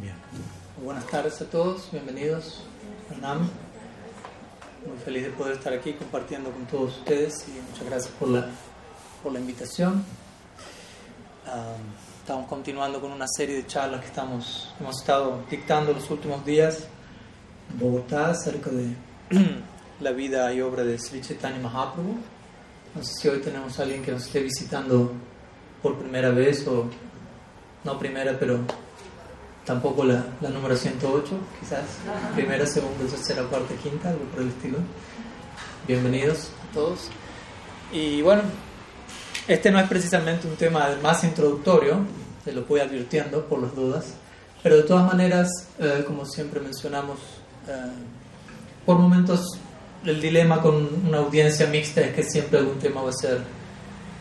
Bien. Buenas tardes a todos, bienvenidos a NAM. Muy feliz de poder estar aquí compartiendo con todos ustedes y muchas gracias por la, por la invitación. Um, estamos continuando con una serie de charlas que estamos, hemos estado dictando los últimos días en Bogotá acerca de la vida y obra de Sri Chaitanya Mahaprabhu. No sé si hoy tenemos a alguien que nos esté visitando por primera vez o no primera, pero tampoco la, la, número 108, quizás primera, segunda, tercera, cuarta, quinta, algo por el estilo. Bienvenidos a todos. Y bueno, este no es precisamente un tema más introductorio, se lo voy advirtiendo por las dudas, pero de todas maneras, eh, como siempre mencionamos, eh, por momentos el dilema con una audiencia mixta es que siempre algún tema va a ser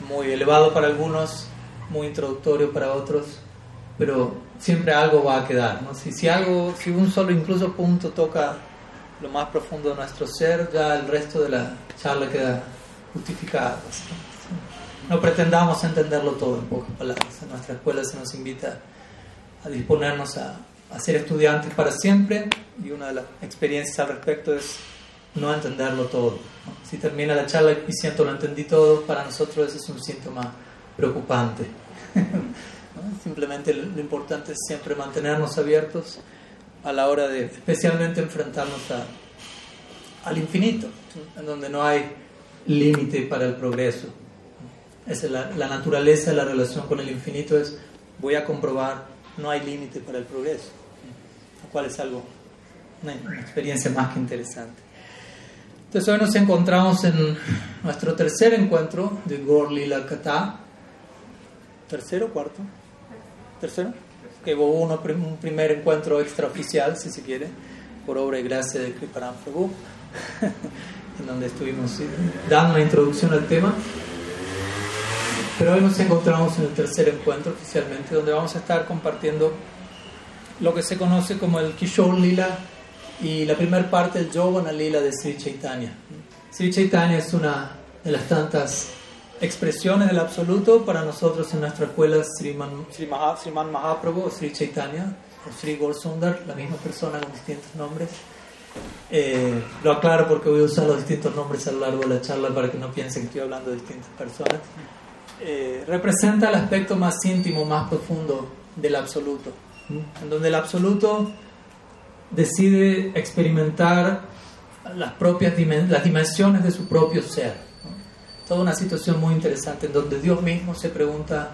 muy elevado para algunos, muy introductorio para otros, pero siempre algo va a quedar. ¿no? Si, si, algo, si un solo incluso punto toca lo más profundo de nuestro ser, ya el resto de la charla queda justificado. No pretendamos entenderlo todo en pocas palabras. En nuestra escuela se nos invita a disponernos a, a ser estudiantes para siempre y una de las experiencias al respecto es no entenderlo todo. ¿no? Si termina la charla y siento lo entendí todo, para nosotros ese es un síntoma preocupante. Simplemente lo importante es siempre mantenernos abiertos a la hora de especialmente enfrentarnos al infinito, en donde no hay límite para el progreso. Es la, la, naturaleza de la relación con el infinito, es voy a comprobar, no hay límite para el progreso, lo cual es algo, una, experiencia más que interesante. Entonces hoy nos encontramos en nuestro tercer encuentro de Gaur Lila Kata. ¿Tercero cuarto? ¿Tercero? Que hubo un primer encuentro extraoficial, si se quiere, por obra y gracia de Kriparam Prabhu, en donde estuvimos dando una introducción al tema. Pero hoy nos encontramos en el tercer encuentro oficialmente, donde vamos a estar compartiendo lo que se conoce como el Kishore Lila y la primera parte del Yovana Lila de Sri Chaitanya. Sri Chaitanya es una de las tantas expresiones del absoluto para nosotros en nuestra escuela Sriman, Sri Sriman Mahaprabhu Sri Chaitanya o Sri Sundar, la misma persona con distintos nombres. Eh, lo aclaro porque voy a usar los distintos nombres a lo largo de la charla para que no piensen que estoy hablando de distintas personas. Eh, representa el aspecto más íntimo, más profundo del absoluto, en donde el absoluto decide experimentar las propias las dimensiones de su propio ser. Toda una situación muy interesante en donde Dios mismo se pregunta,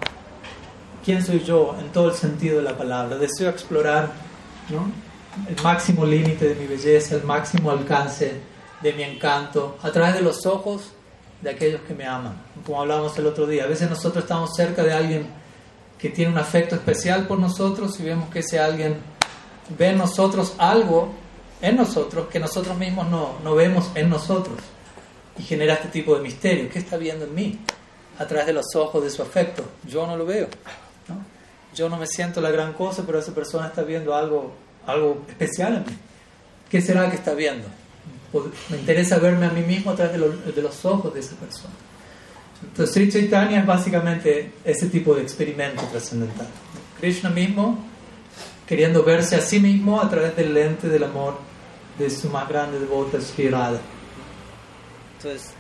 ¿quién soy yo en todo el sentido de la palabra? Deseo explorar el máximo límite de mi belleza, el máximo alcance de mi encanto, a través de los ojos de aquellos que me aman. Como hablábamos el otro día, a veces nosotros estamos cerca de alguien que tiene un afecto especial por nosotros y vemos que ese alguien ve en nosotros algo en nosotros que nosotros mismos no, no vemos en nosotros y genera este tipo de misterio. ¿Qué está viendo en mí? A través de los ojos de su afecto. Yo no lo veo. ¿no? Yo no me siento la gran cosa, pero esa persona está viendo algo, algo especial en mí. ¿Qué será que está viendo? Me interesa verme a mí mismo a través de, lo, de los ojos de esa persona. Entonces, Sri Chaitanya es básicamente ese tipo de experimento trascendental. Krishna mismo queriendo verse a sí mismo a través del lente del amor de su más grande devota Sri Radha. Entonces,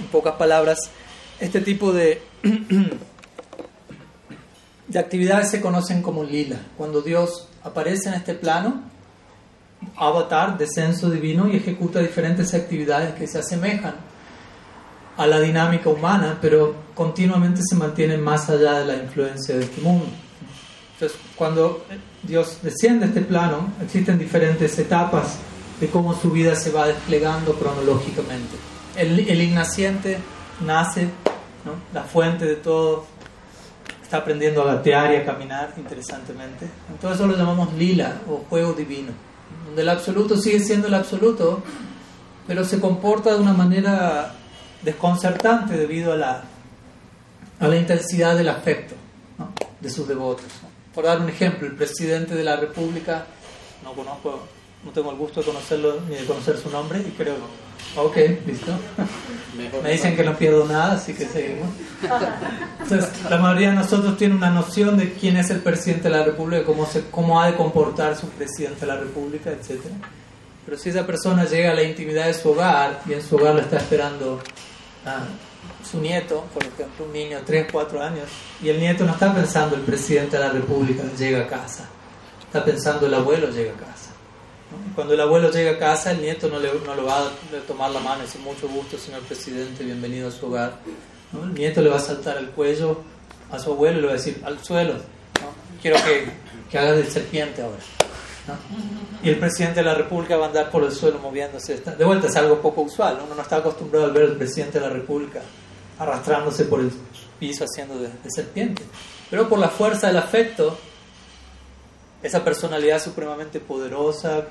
en pocas palabras, este tipo de, de actividades se conocen como lila. Cuando Dios aparece en este plano, avatar, descenso divino, y ejecuta diferentes actividades que se asemejan a la dinámica humana, pero continuamente se mantienen más allá de la influencia de este mundo. Entonces, cuando Dios desciende a este plano, existen diferentes etapas de cómo su vida se va desplegando cronológicamente. El, el ignaciente nace, ¿no? la fuente de todo, está aprendiendo a gatear y a caminar interesantemente. Entonces eso lo llamamos lila o juego divino, donde el absoluto sigue siendo el absoluto, pero se comporta de una manera desconcertante debido a la, a la intensidad del afecto ¿no? de sus devotos. Por dar un ejemplo, el presidente de la República, no conozco, no tengo el gusto de conocerlo ni de conocer su nombre, y creo Ok, listo. Me dicen que no pierdo nada, así que seguimos. Entonces, la mayoría de nosotros tiene una noción de quién es el presidente de la República, cómo, se, cómo ha de comportarse un presidente de la República, etc. Pero si esa persona llega a la intimidad de su hogar y en su hogar lo está esperando a su nieto, por ejemplo, un niño de 3, 4 años, y el nieto no está pensando el presidente de la República llega a casa, está pensando el abuelo llega a casa. Cuando el abuelo llega a casa, el nieto no le, no le va a tomar la mano y decir mucho gusto, señor presidente, bienvenido a su hogar. El nieto le va a saltar el cuello a su abuelo y le va a decir al suelo, quiero que, que hagas de serpiente ahora. Y el presidente de la República va a andar por el suelo moviéndose. De vuelta es algo poco usual, uno no está acostumbrado a ver al presidente de la República arrastrándose por el piso haciendo de, de serpiente. Pero por la fuerza del afecto, esa personalidad supremamente poderosa,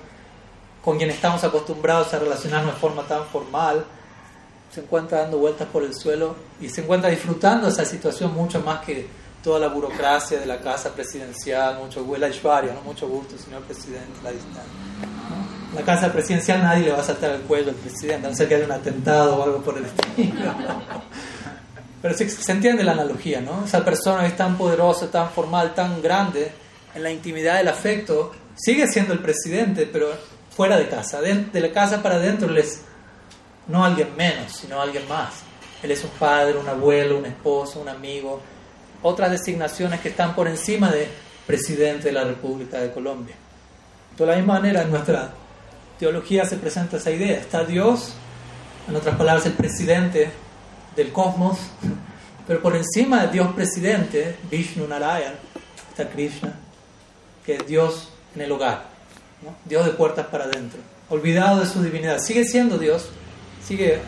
con quien estamos acostumbrados a relacionarnos de forma tan formal, se encuentra dando vueltas por el suelo y se encuentra disfrutando esa situación mucho más que toda la burocracia de la casa presidencial, mucho, ¿no? mucho gusto, señor presidente, la distancia. La casa presidencial nadie le va a saltar el cuello al presidente, a no ser que haya un atentado o algo por el estilo. Pero se, se entiende la analogía, ¿no? Esa persona es tan poderosa, tan formal, tan grande, en la intimidad del afecto, sigue siendo el presidente, pero fuera de casa. De, de la casa para adentro él es no alguien menos, sino alguien más. Él es un padre, un abuelo, un esposo, un amigo, otras designaciones que están por encima de presidente de la República de Colombia. De la misma manera, en nuestra teología se presenta esa idea. Está Dios, en otras palabras, el presidente del cosmos, pero por encima de Dios presidente, Vishnu Narayan, está Krishna, que es Dios en el hogar, Dios de puertas para adentro, olvidado de su divinidad. Sigue siendo Dios, sigue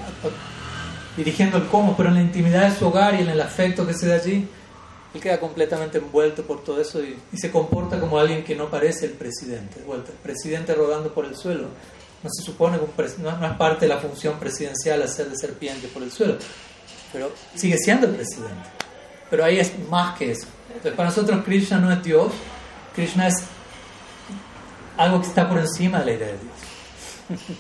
dirigiendo el cosmos, pero en la intimidad de su hogar y en el afecto que se da allí, él queda completamente envuelto por todo eso y, se comporta como alguien que no parece el presidente. el presidente rodando por el suelo. No se supone que no, no, es parte de la función presidencial hacer de serpiente por el suelo, pero sigue siendo el presidente. Pero ahí es más que eso. Entonces, para nosotros Krishna no es Dios, Krishna es algo que está por encima de la idea de Dios.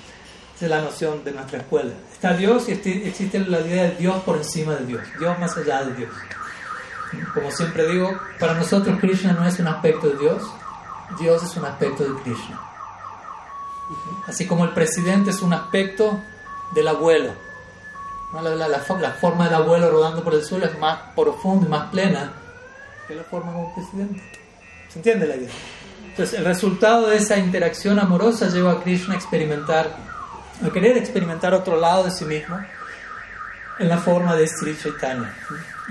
Esa es la noción de nuestra escuela. Está Dios y existe la idea de Dios por encima de Dios, Dios más allá de Dios. Como siempre digo, para nosotros Krishna no es un aspecto de Dios, Dios es un aspecto de Krishna. Así como el presidente es un aspecto del abuelo. La, la, forma del abuelo rodando por el suelo es más profunda y más plena que la forma como presidente. ¿Se entiende la idea? Entonces, el resultado de esa interacción amorosa lleva a Krishna a experimentar, a querer experimentar otro lado de sí mismo en la forma de Sri Chaitanya.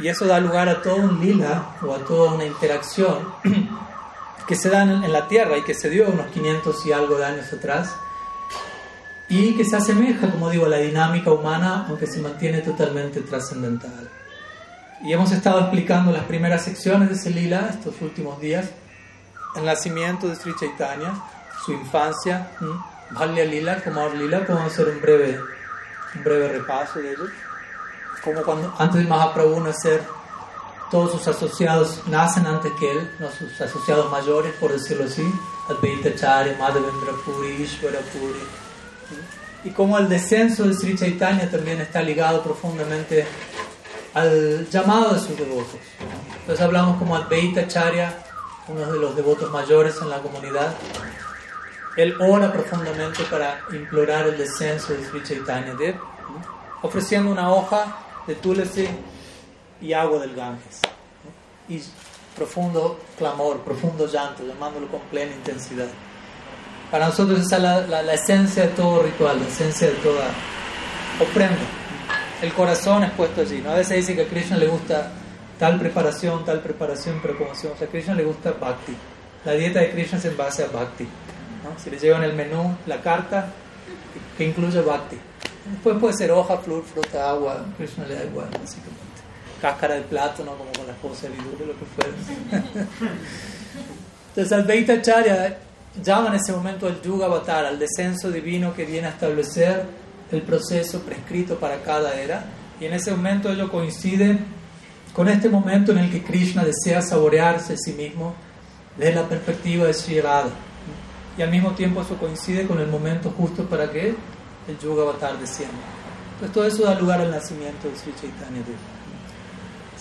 Y eso da lugar a todo un lila o a toda una interacción que se da en la tierra y que se dio unos 500 y algo de años atrás y que se asemeja, como digo, a la dinámica humana, aunque se mantiene totalmente trascendental. Y hemos estado explicando las primeras secciones de ese lila estos últimos días, el nacimiento de Sri Chaitanya, su infancia, Bhalya Lila, como Lila, podemos hacer un breve, un breve repaso de ello como cuando antes de Mahaprabhu nacer, todos sus asociados nacen antes que él, ¿no? sus asociados mayores, por decirlo así, Advaita Chari, Madhavendra Puri, Ishvara Puri. Y como el descenso de Sri Chaitanya también está ligado profundamente al llamado de sus devotos. Entonces hablamos como Advaita Charya, uno de los devotos mayores en la comunidad. Él ora profundamente para implorar el descenso de Sri Chaitanya Dev, ofreciendo una hoja de Tulasi y agua del Ganges. Y profundo clamor, profundo llanto, llamándolo con plena intensidad. Para nosotros esa es la, la, esencia de todo ritual, la esencia de toda ofrenda. El corazón es puesto allí. ¿no? A veces dice que a Krishna le gusta tal preparación, tal preparación, pero como si a Krishna le gusta bhakti. La dieta de Krishna es en base a bhakti. ¿no? Si le llevan el menú, la carta, que incluye bhakti. Después puede ser hoja, flor, fruta, agua, Krishna le da igual, básicamente. Cáscara de plátano, como con la esposa de lo que fuera. Entonces, al Veita Charya llama en ese momento al Yuga Avatar, al descenso divino que viene a establecer el proceso prescrito para cada era. Y en ese momento ello coincide con este momento en el que Krishna desea saborearse a sí mismo desde la perspectiva de Sri Radha. Y al mismo tiempo eso coincide con el momento justo para que el Yuga Avatar desciende. Entonces todo eso da lugar al nacimiento de Sri Chaitanya.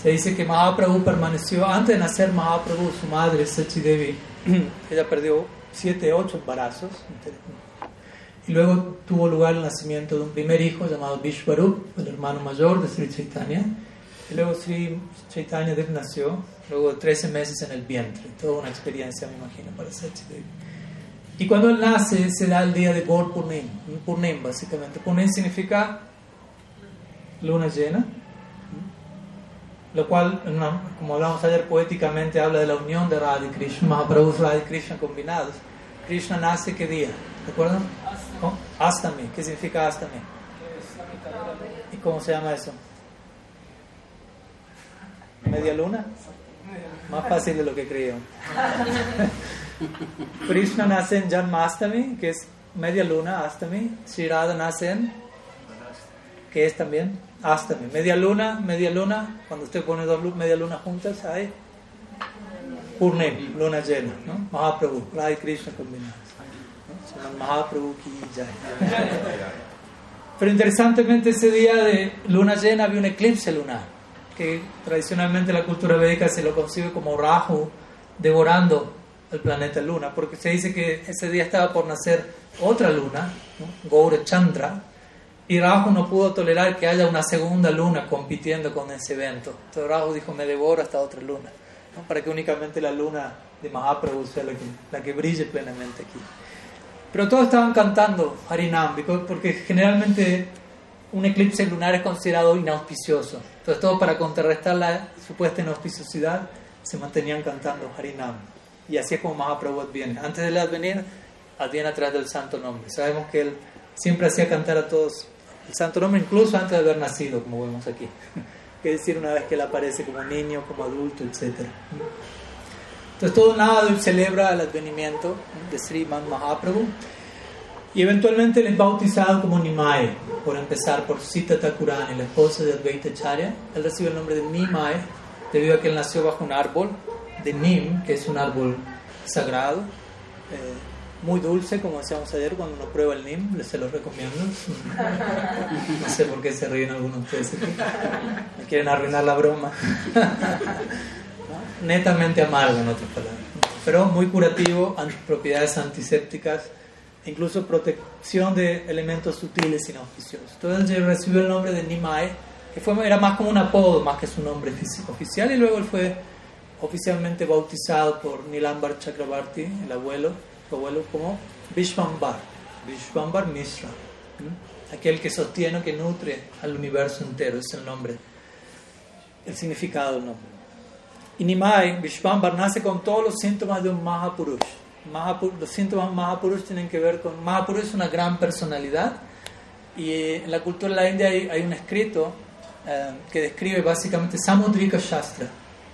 Se dice que Mahaprabhu permaneció, antes de nacer Mahaprabhu, su madre Sachidevi, ella perdió siete, ocho embarazos. Y luego tuvo lugar el nacimiento de un primer hijo llamado Vishwarup, el hermano mayor de Sri Chaitanya. Y luego Sri Chaitanya Dev nació, luego de 13 meses en el vientre. Toda una experiencia, me imagino, para Sachidevi. Y cuando él nace, se da el día de Gaur Purnim, Purnim básicamente. Purnim significa luna llena, lo cual, como hablamos ayer poéticamente, habla de la unión de Radha y Krishna, Mahaprabhu y Radha y Krishna combinados. Krishna nace qué día, ¿recuerdan? Astami, ¿qué significa Astami? ¿Y cómo se llama eso? ¿Media luna? Más fácil de lo que creo. Krishna nace en Janmastami, que es media luna, Astami. Sri Radha nace en, que es también Astami. Media luna, media luna, cuando usted pone dos media luna juntas, hay Purnem, luna llena. Mahaprabhu, Radha y Krishna combinados. ¿no? Mahaprabhu ki Pero interesantemente ese día de luna llena había un eclipse lunar, que tradicionalmente la cultura védica se lo concibe como Rahu devorando el planeta Luna, porque se dice que ese día estaba por nacer otra luna, ¿no? Chandra, y Rahu no pudo tolerar que haya una segunda luna compitiendo con ese evento. Entonces Rahu dijo, me devoro esta otra luna, para que únicamente la luna de Mahaprabhu sea la que, la que brille plenamente aquí. Pero todos estaban cantando Harinam, porque generalmente un eclipse lunar es considerado inauspicioso. Entonces todos para contrarrestar la supuesta inauspiciosidad se mantenían cantando Harinam. Y así es como Mahaprabhu viene. Antes del advenir, adviene atrás del santo nombre. Sabemos que él siempre hacía cantar a todos el santo nombre, incluso antes de haber nacido, como vemos aquí. Es decir, una vez que él aparece como niño, como adulto, etc. Entonces, todo nada celebra el advenimiento de Sriman Mahaprabhu. Y eventualmente él es bautizado como Nimai, por empezar por Sita Thakurani, la esposa de Advaita Charya. Él recibe el nombre de Nimai debido a que él nació bajo un árbol de Nim, que es un árbol sagrado, eh, muy dulce, como decíamos ayer cuando uno prueba el Nim, les se lo recomiendo. No sé por qué se ríen algunos de ustedes Me quieren arruinar la broma. Netamente amargo, en otras palabras. Pero muy curativo, propiedades antisépticas, incluso protección de elementos sutiles y inauspiciosos. Entonces él recibió el nombre de Nimai, que fue, era más como un apodo, más que su nombre oficial, y luego fue oficialmente bautizado por Nilambar Chakrabarti, el abuelo, su abuelo, como Vishwambar, Vishwambar Mishra, aquel que sostiene, que nutre al universo entero, es el nombre, el significado del nombre. Y Nimai, Vishwambar, nace con todos los síntomas de un Mahapurush. Los síntomas Mahapurush tienen que ver con. Mahapurush es una gran personalidad, y en la cultura de la India hay, un escrito eh, que describe básicamente Samudrika Shastra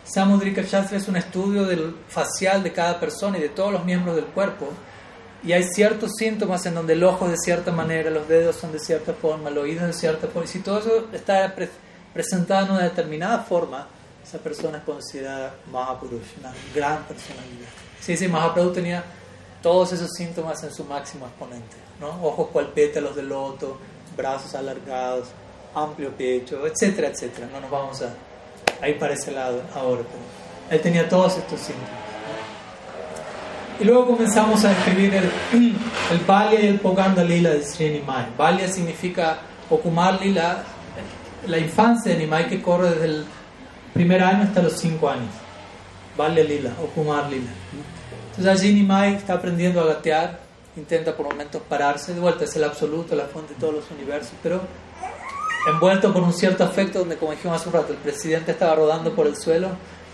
Samudrika Shastra es un estudio del facial de cada persona y de todos los miembros del cuerpo. Y hay ciertos síntomas en donde el ojo es de cierta manera, los dedos son de cierta forma, el oído de cierta forma. Y si todo eso está presentado en una determinada forma, esa persona es considerada Mahapurush, una gran personalidad. Sí, sí, Mahaprabhu tenía todos esos síntomas en su máximo exponente. ¿no? Ojos cual pétalos de loto, brazos alargados, amplio pecho, etcétera, etcétera. No nos vamos a ahí para ese lado ahora. él tenía todos estos síntomas. Y luego comenzamos a escribir el, el Balya y el Poganda Lila de Sri Nimai. Balya significa Okumar Lila, la infancia de Nimai que corre desde el primer año hasta los cinco años. Balya Lila, Okumar Lila. Entonces allí Nimai está aprendiendo a gatear, intenta por momentos pararse, de vuelta es el absoluto, la fuente de todos los universos, pero envuelto por un cierto afecto donde, como dijimos hace un rato, el presidente estaba rodando por el suelo,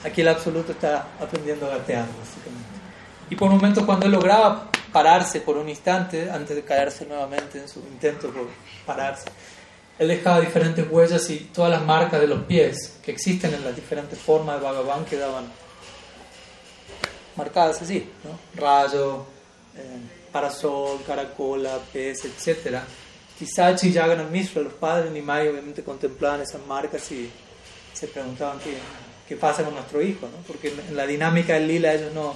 aquí el absoluto está aprendiendo a gatear, básicamente. Y por momentos cuando él lograba pararse por un instante, antes de caerse nuevamente en su intento por pararse, él dejaba diferentes huellas y todas las marcas de los pies que existen en las diferentes formas de Bhagavan quedaban marcadas así, ¿no? rayo, eh, parasol, caracola, pez, etcétera Kisachi y Mishra, los padres de Nimai, obviamente contemplaban esas marcas y se preguntaban qué, qué pasa con nuestro hijo, ¿no? porque en la dinámica del lila ellos no,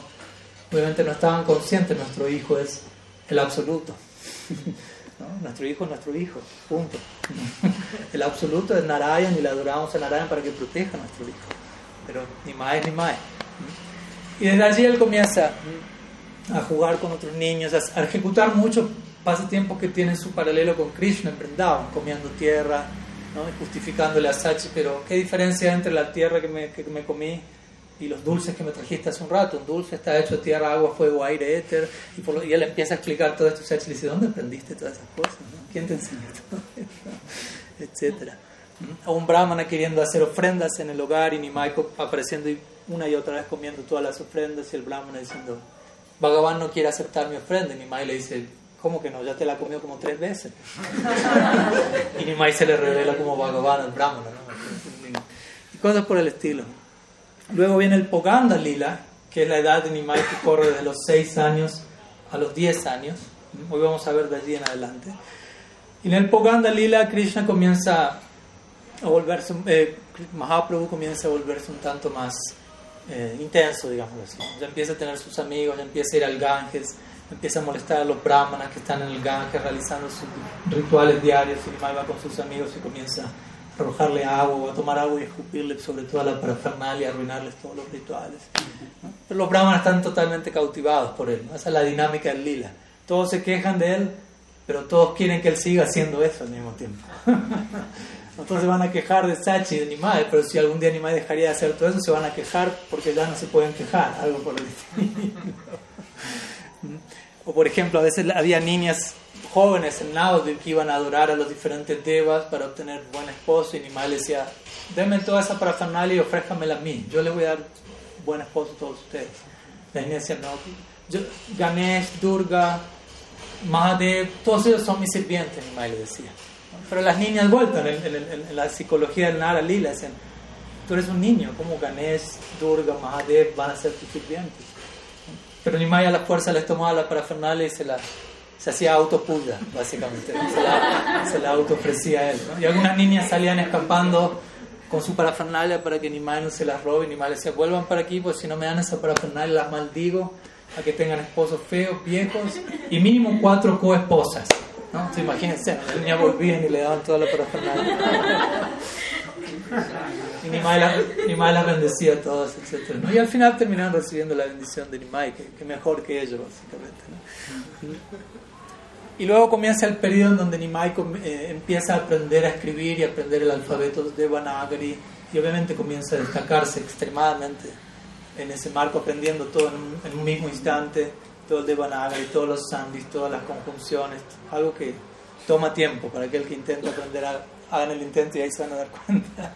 obviamente no estaban conscientes, nuestro hijo es el absoluto. Nuestro hijo es nuestro hijo, punto. El absoluto es Narayan y le adoramos a Narayan para que proteja a nuestro hijo. Pero ni más ni más. Y desde allí él comienza a jugar con otros niños, a ejecutar mucho pasatiempo que tiene su paralelo con Krishna en Vrindavan, comiendo tierra, ¿no? justificándole a Sachi, pero ¿qué diferencia entre la tierra que me, que me comí y los dulces que me trajiste hace un rato? Un dulce está hecho de tierra, agua, fuego, aire, éter, y, por y él empieza a explicar todo esto, y Sachi le dice, ¿dónde aprendiste todas esas cosas? ¿Quién te enseñó todo esto? Etcétera. O un brahmana queriendo hacer ofrendas en el hogar y Nimai apareciendo una y otra vez comiendo todas las ofrendas y el brahmana diciendo, Bhagavan no quiere aceptar mi ofrenda. Y Nimai le dice, ¿cómo que no? Ya te la comió como tres veces. y Nimai se le revela como Bhagavan al brahmana. Y cosas por el estilo. Luego viene el Poganda Lila, que es la edad de Nimai que corre desde los 6 años a los 10 años. Hoy vamos a ver de allí en adelante. Y en el Poganda Lila, Krishna comienza a volverse, eh, Mahaprabhu comienza a volverse un tanto más eh, intenso, digamos así. Ya empieza a tener sus amigos, ya empieza a ir al Ganges, empieza a molestar a los brahmanas que están en el Ganges realizando sus rituales diarios y va con sus amigos y comienza a arrojarle agua o a tomar agua y escupirle sobre toda la parafernalia, arruinarles todos los rituales. Pero los brahmanas están totalmente cautivados por él, esa es la dinámica del lila. Todos se quejan de él, pero todos quieren que él siga haciendo eso al mismo tiempo. Entonces van a quejar de Sachi y de Nimai, pero si algún día Nimai dejaría de hacer todo eso, se van a quejar porque ya no se pueden quejar, algo por el estilo. o por ejemplo, a veces había niñas jóvenes en Navadvip que iban a adorar a los diferentes devas para obtener buen esposo y Nimai le decía, denme toda esa parafernalia y ofrézcamela a mí, yo le voy a dar buen esposo a todos ustedes. Las niñas decían, no, yo, Ganesh, Durga, Mahadev, todos ellos son mis sirvientes, Nimai le decía. Pero las niñas vueltan en, la psicología del Nara Lila, dicen, tú eres un niño, como Ganesh, Durga, Mahadev van a ser tus sirvientes. Pero Nimai a la fuerza les tomaba la parafernalia y se la se hacía autopulla, básicamente. Se la, se la a él. Y algunas niñas salían escapando con su parafernalia para que Nimai no se las robe. Y Nimai les decía, vuelvan para aquí, pues si no me dan esa parafernalia las maldigo a que tengan esposos feos, viejos y mínimo cuatro coesposas. ¿no? imagínense, la niña volvían y le daban toda la parafernalia. Y Nimai la, la bendecía a todos, etc. Y al final terminaron recibiendo la bendición de Nimai, que, mejor que ellos, básicamente. Y luego comienza el periodo en donde Nimai eh, empieza a aprender a escribir y aprender el alfabeto de Vanagari y obviamente comienza a destacarse extremadamente en ese marco, aprendiendo todo en un mismo instante todo el Devanagari, todos los sandis, todas las conjunciones, algo que toma tiempo para aquel que intenta aprender, hagan el intento y ahí se van a dar cuenta.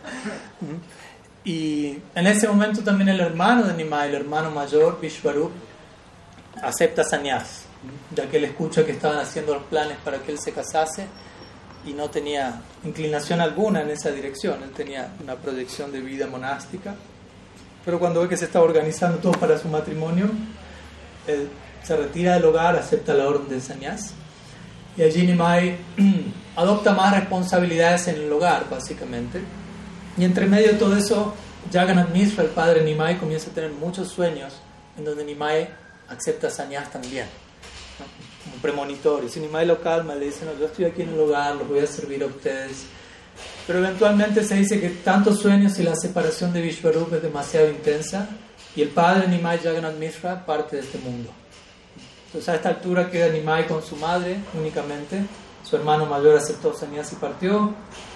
y en ese momento también el hermano de Nimai, el hermano mayor, Vishwarup, acepta sannyas, ya que él escucha que estaban haciendo los planes para que él se casase y no tenía inclinación alguna en esa dirección, él tenía una proyección de vida monástica, pero cuando ve que se está organizando todo para su matrimonio, él se retira del hogar, acepta la orden de sannyas y allí Nimai adopta más responsabilidades en el hogar, básicamente. Y entre medio de todo eso, Jagannath Mishra, el padre Nimai, comienza a tener muchos sueños en donde Nimai acepta sannyas también, como premonitorio. Si Nimai lo calma, le dice, no, yo estoy aquí en el hogar, los voy a servir a ustedes. Pero eventualmente se dice que tantos sueños y la separación de Vishwarup es demasiado intensa y el padre Nimai Jagannath Mishra parte de este mundo. Entonces a esta altura queda Nimai con su madre únicamente. Su hermano mayor aceptó sannyas y partió.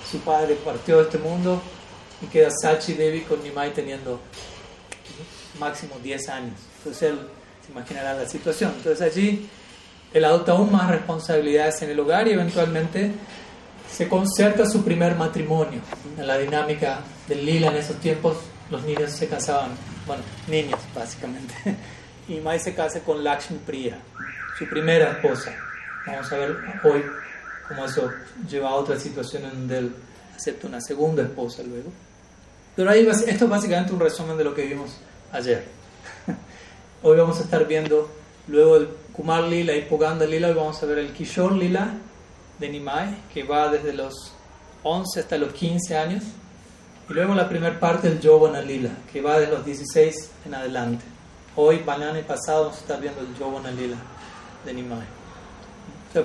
Su padre partió de este mundo. Y queda Sachi Devi con Nimai teniendo máximo 10 años. Entonces él se imaginará la situación. Entonces allí él adopta aún más responsabilidades en el hogar y eventualmente se concerta su primer matrimonio. En la dinámica del lila en esos tiempos los niños se casaban, bueno, niños básicamente y Mai se casa con Lakshmi Priya, su primera esposa. Vamos a ver hoy cómo eso lleva a otra situación en donde él acepta una segunda esposa luego. Pero ahí esto es básicamente un resumen de lo que vimos ayer. Hoy vamos a estar viendo luego el Kumar Lila y Puganda Lila, hoy vamos a ver el Kishore Lila de Nimai, que va desde los 11 hasta los 15 años, y luego la primera parte del Yovana Lila, que va de los 16 en adelante. Hoy, mañana y pasado vamos a estar viendo el Yovana Lila de Nimai.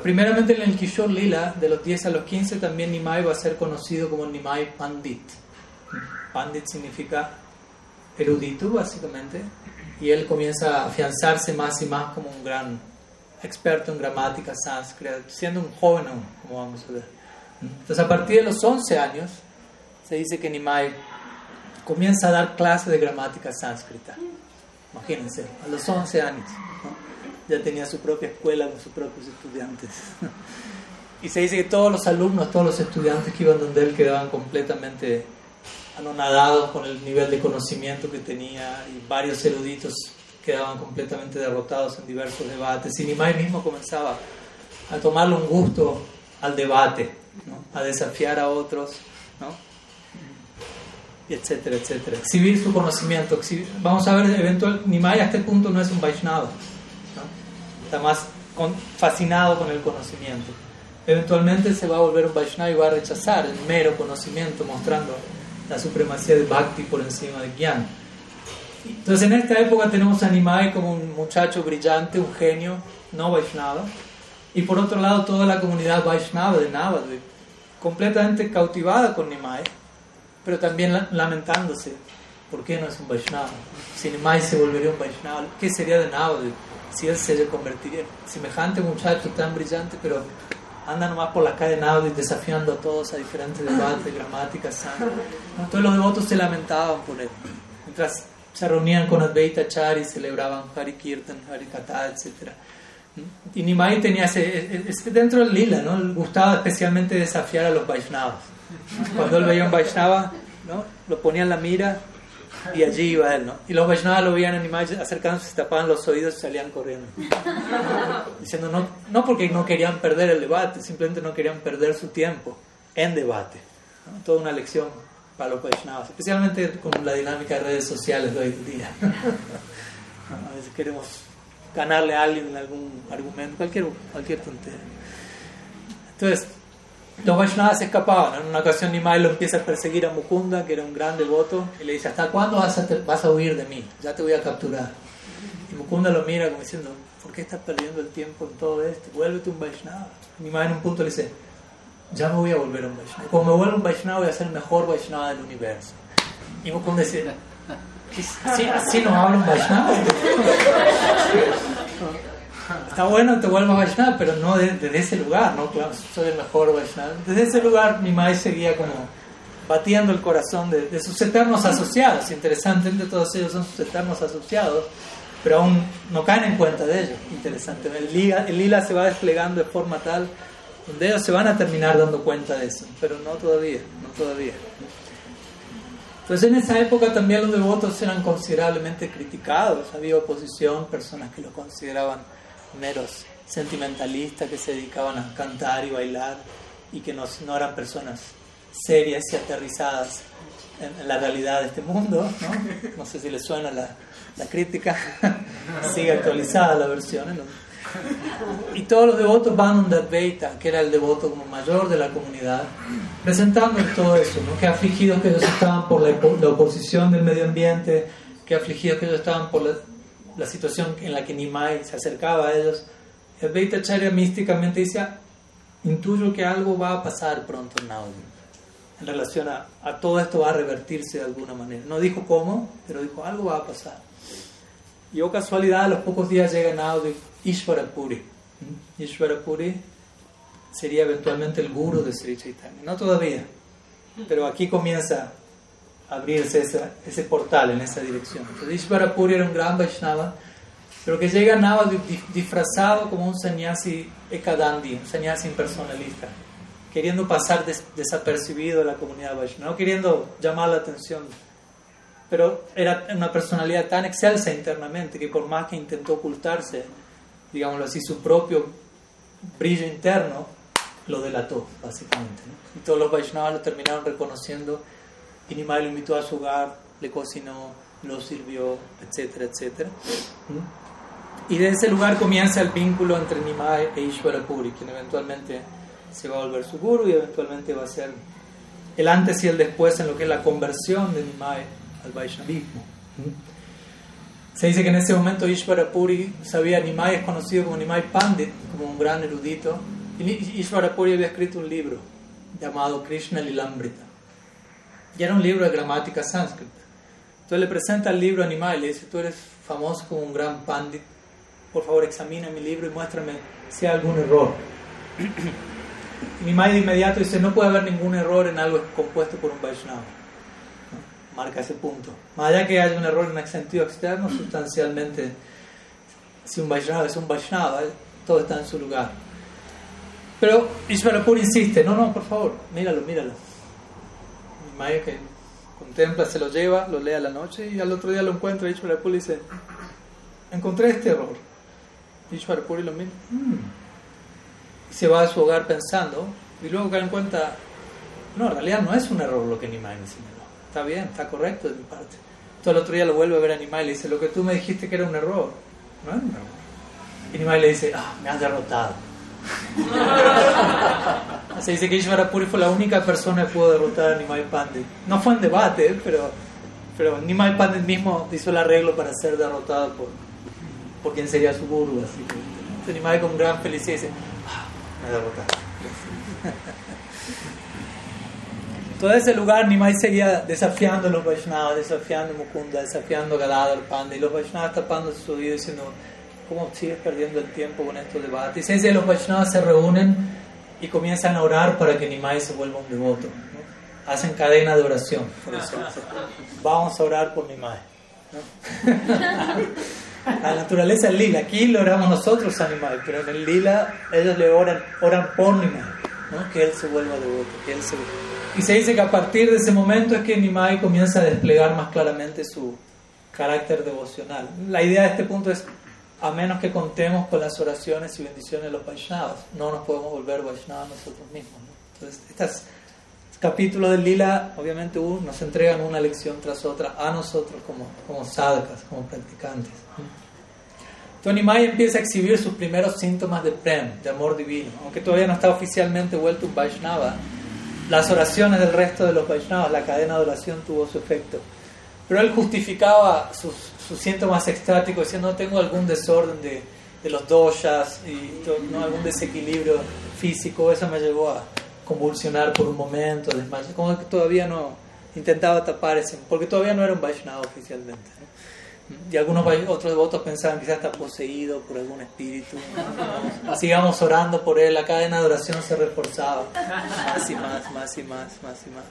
primeramente en el Kishore Lila, de los 10 a los 15, también Nimai va a ser conocido como Nimai Pandit. Pandit significa erudito, básicamente, y él comienza a afianzarse más y más como un gran experto en gramática sánscrita, siendo un joven aún, como vamos a ver. Entonces, a partir de los 11 años, se dice que Nimai comienza a dar clases de gramática sánscrita. Imagínense, a los 11 años. Ya tenía su propia escuela con sus propios estudiantes. y se dice que todos los alumnos, todos los estudiantes que iban donde él quedaban completamente anonadados con el nivel de conocimiento que tenía y varios eruditos quedaban completamente derrotados en diversos debates. Y Nimai mismo comenzaba a tomarle un gusto al debate, a desafiar a otros, ¿no? etcétera, etcétera. Exhibir su conocimiento. vamos a ver, eventual, Nimai a este punto no es un Vaishnava, está más fascinado con el conocimiento. Eventualmente se va a volver un Vaishnava y va a rechazar el mero conocimiento, mostrando la supremacía de Bhakti por encima de Gyan. Entonces en esta época tenemos a Nimai como un muchacho brillante, un genio, no Vaishnava. Y por otro lado toda la comunidad Vaishnava de Navadvip, completamente cautivada con Nimai pero también lamentándose, ¿por qué no es un Vaishnava? Si Nimai se volvería un Vaishnava, ¿qué sería de Navadvip si él se convertiría? Semejante muchacho tan brillante, pero anda nomás por la calle de Navadvip desafiando a todos a diferentes debates, gramáticas, Todos los devotos se lamentaban por él. Mientras se reunían con Advaita Chari, celebraban Hari Kirtan, Hari Katha, etc. Y Nimai tenía ese, dentro del lila, ¿no? Le gustaba especialmente desafiar a los Vaishnavas. Cuando él veía un Vaishnava, ¿no? lo ponía en la mira y allí iba él. ¿no? Y los Vaishnavas lo veían animales acercándose, se tapaban los oídos y salían corriendo. Diciendo, no, no porque no querían perder el debate, simplemente no querían perder su tiempo en debate. Toda una lección para los Vaishnavas, especialmente con la dinámica de redes sociales de hoy en día. A veces queremos ganarle a alguien en algún argumento, cualquier, cualquier tontería. Entonces, los Vaishnavas se escapaban. En una ocasión Nimai lo empieza a perseguir a Mukunda, que era un gran devoto, y le dice, ¿hasta cuándo vas a, huir de mí? Ya te voy a capturar. Y Mukunda lo mira como diciendo, ¿por qué estás perdiendo el tiempo en todo esto? Vuélvete un Vaishnava. Nimai en un punto le dice, ya me voy a volver un Vaishnava. Como me vuelvo un Vaishnava voy a ser el mejor Vaishnava del universo. Y Mukunda dice, ¿así, así no habla un Vaishnava? está bueno, te vuelvo a Vaishnava, pero no desde, ese lugar, ¿no? Claro, soy el mejor Vaishnava. Desde ese lugar mi maestro seguía como batiendo el corazón de, sus eternos asociados. Interesantemente todos ellos son sus eternos asociados, pero aún no caen en cuenta de ello. Interesante. El lila, el lila se va desplegando de forma tal donde ellos se van a terminar dando cuenta de eso, pero no todavía, no todavía. Entonces en esa época también los devotos eran considerablemente criticados, había oposición, personas que lo consideraban meros sentimentalistas que se dedicaban a cantar y bailar y que no, no eran personas serias y aterrizadas en, la realidad de este mundo. No, no sé si les suena la, la crítica, sigue actualizada la versión. Y todos los devotos van de Advaita, que era el devoto mayor de la comunidad, presentando todo eso, ¿no? que afligidos que ellos estaban por la, la oposición del medio ambiente, que afligidos que ellos estaban por la la situación en la que Nimai se acercaba a ellos, el Charya místicamente dice, intuyo que algo va a pasar pronto en. En relación a, a, todo esto va a revertirse de alguna manera. No dijo cómo, pero dijo algo va a pasar. Y o casualidad, a los pocos días llega Naudi Ishvarapuri. Ishvarapuri sería eventualmente el guru de Sri Chaitanya. No todavía, pero aquí comienza abrirse ese portal en esa dirección. Entonces Ishvarapuri era un gran Vaishnava, pero que llega a Nava disfrazado como un sannyasi ekadandi, un sannyasi impersonalista, queriendo pasar desapercibido a la comunidad Vaishnava, no queriendo llamar la atención. Pero era una personalidad tan excelsa internamente que por más que intentó ocultarse, digámoslo así, su propio brillo interno, lo delató, básicamente. Y todos los Vaishnavas lo terminaron reconociendo y Nimai lo invitó a su hogar, le cocinó, lo sirvió, etcétera, etcétera. ¿Mm? Y de ese lugar comienza el vínculo entre Nimai e Ishwarapuri, quien eventualmente se va a volver su guru y eventualmente va a ser el antes y el después en lo que es la conversión de Nimai al Vaishnavismo. Se dice que en ese momento Ishvara Puri sabía, Nimai es conocido como Nimai Pandit, como un gran erudito. Y Ishvara Puri había escrito un libro llamado Krishna Lilambrita. Y era un libro de gramática sánscrita. Entonces le presenta el libro a Nimai y le dice, tú eres famoso como un gran pandit, por favor examina mi libro y muéstrame si hay algún error. Nimai de inmediato dice, no puede haber ningún error en algo compuesto por un Vaishnava marca ese punto. Más allá que haya un error en el sentido externo, sustancialmente, si un Vaishnava es un Vaishnava, todo está en su lugar. Pero Ishvarapur insiste, no, no, por favor, míralo, míralo. Maya que contempla, se lo lleva, lo lee a la noche y al otro día lo encuentra y Ishvarapur dice, encontré este error. Ishvarapur lo mira. Mm". Y se va a su hogar pensando y luego cae en cuenta, no, en realidad no es un error lo que Nimai me está bien, está correcto de mi parte. Todo el otro día lo vuelve a ver a Nimai y le dice, lo que tú me dijiste que era un error, no es un error. Y Nimai le dice, ah, me has derrotado. Se dice que Ishvara Puri fue la única persona que pudo derrotar a Nimai Pandit. No fue en debate, pero, pero Nimai Pandit mismo hizo el arreglo para ser derrotado por, por quien sería su guru. Así que Nimai con gran felicidad dice, ah, me derrotado. todo ese lugar Nimai seguía desafiando a los Vaishnavas, desafiando a Mukunda, desafiando a Gadadhar Panda, y los Vaishnavas tapándose su oído diciendo, ¿cómo sigues perdiendo el tiempo con estos debates? Y los Vaishnavas se reúnen y comienzan a orar para que Nimai se vuelva un devoto. Hacen cadena de oración. Vamos a orar por Nimai. La naturaleza es lila. Aquí lo oramos nosotros a Nimai, pero en el lila ellos le oran, oran por Nimai. Que él se vuelva devoto, que él se y se dice que a partir de ese momento es que Nimai comienza a desplegar más claramente su carácter devocional. La idea de este punto es, a menos que contemos con las oraciones y bendiciones de los Vaishnavas, no nos podemos volver Vaishnavas nosotros mismos. Entonces, estos capítulos del Lila, obviamente, uh, nos entregan una lección tras otra a nosotros como, como sadhakas, como practicantes. Entonces Nimai empieza a exhibir sus primeros síntomas de prem, de amor divino, aunque todavía no está oficialmente vuelto un Vaishnava las oraciones del resto de los Vaishnavas, la cadena de oración tuvo su efecto. Pero él justificaba sus, síntomas extáticos diciendo, no tengo algún desorden de, los doshas y ¿no? algún desequilibrio físico, eso me llevó a convulsionar por un momento, desmayar, como que todavía no intentaba tapar ese, porque todavía no era un Vaishnava oficialmente. Y algunos otros devotos pensaban que quizás está poseído por algún espíritu. Sigamos orando por él, la cadena de oración se reforzaba más y más, más y más, más y más.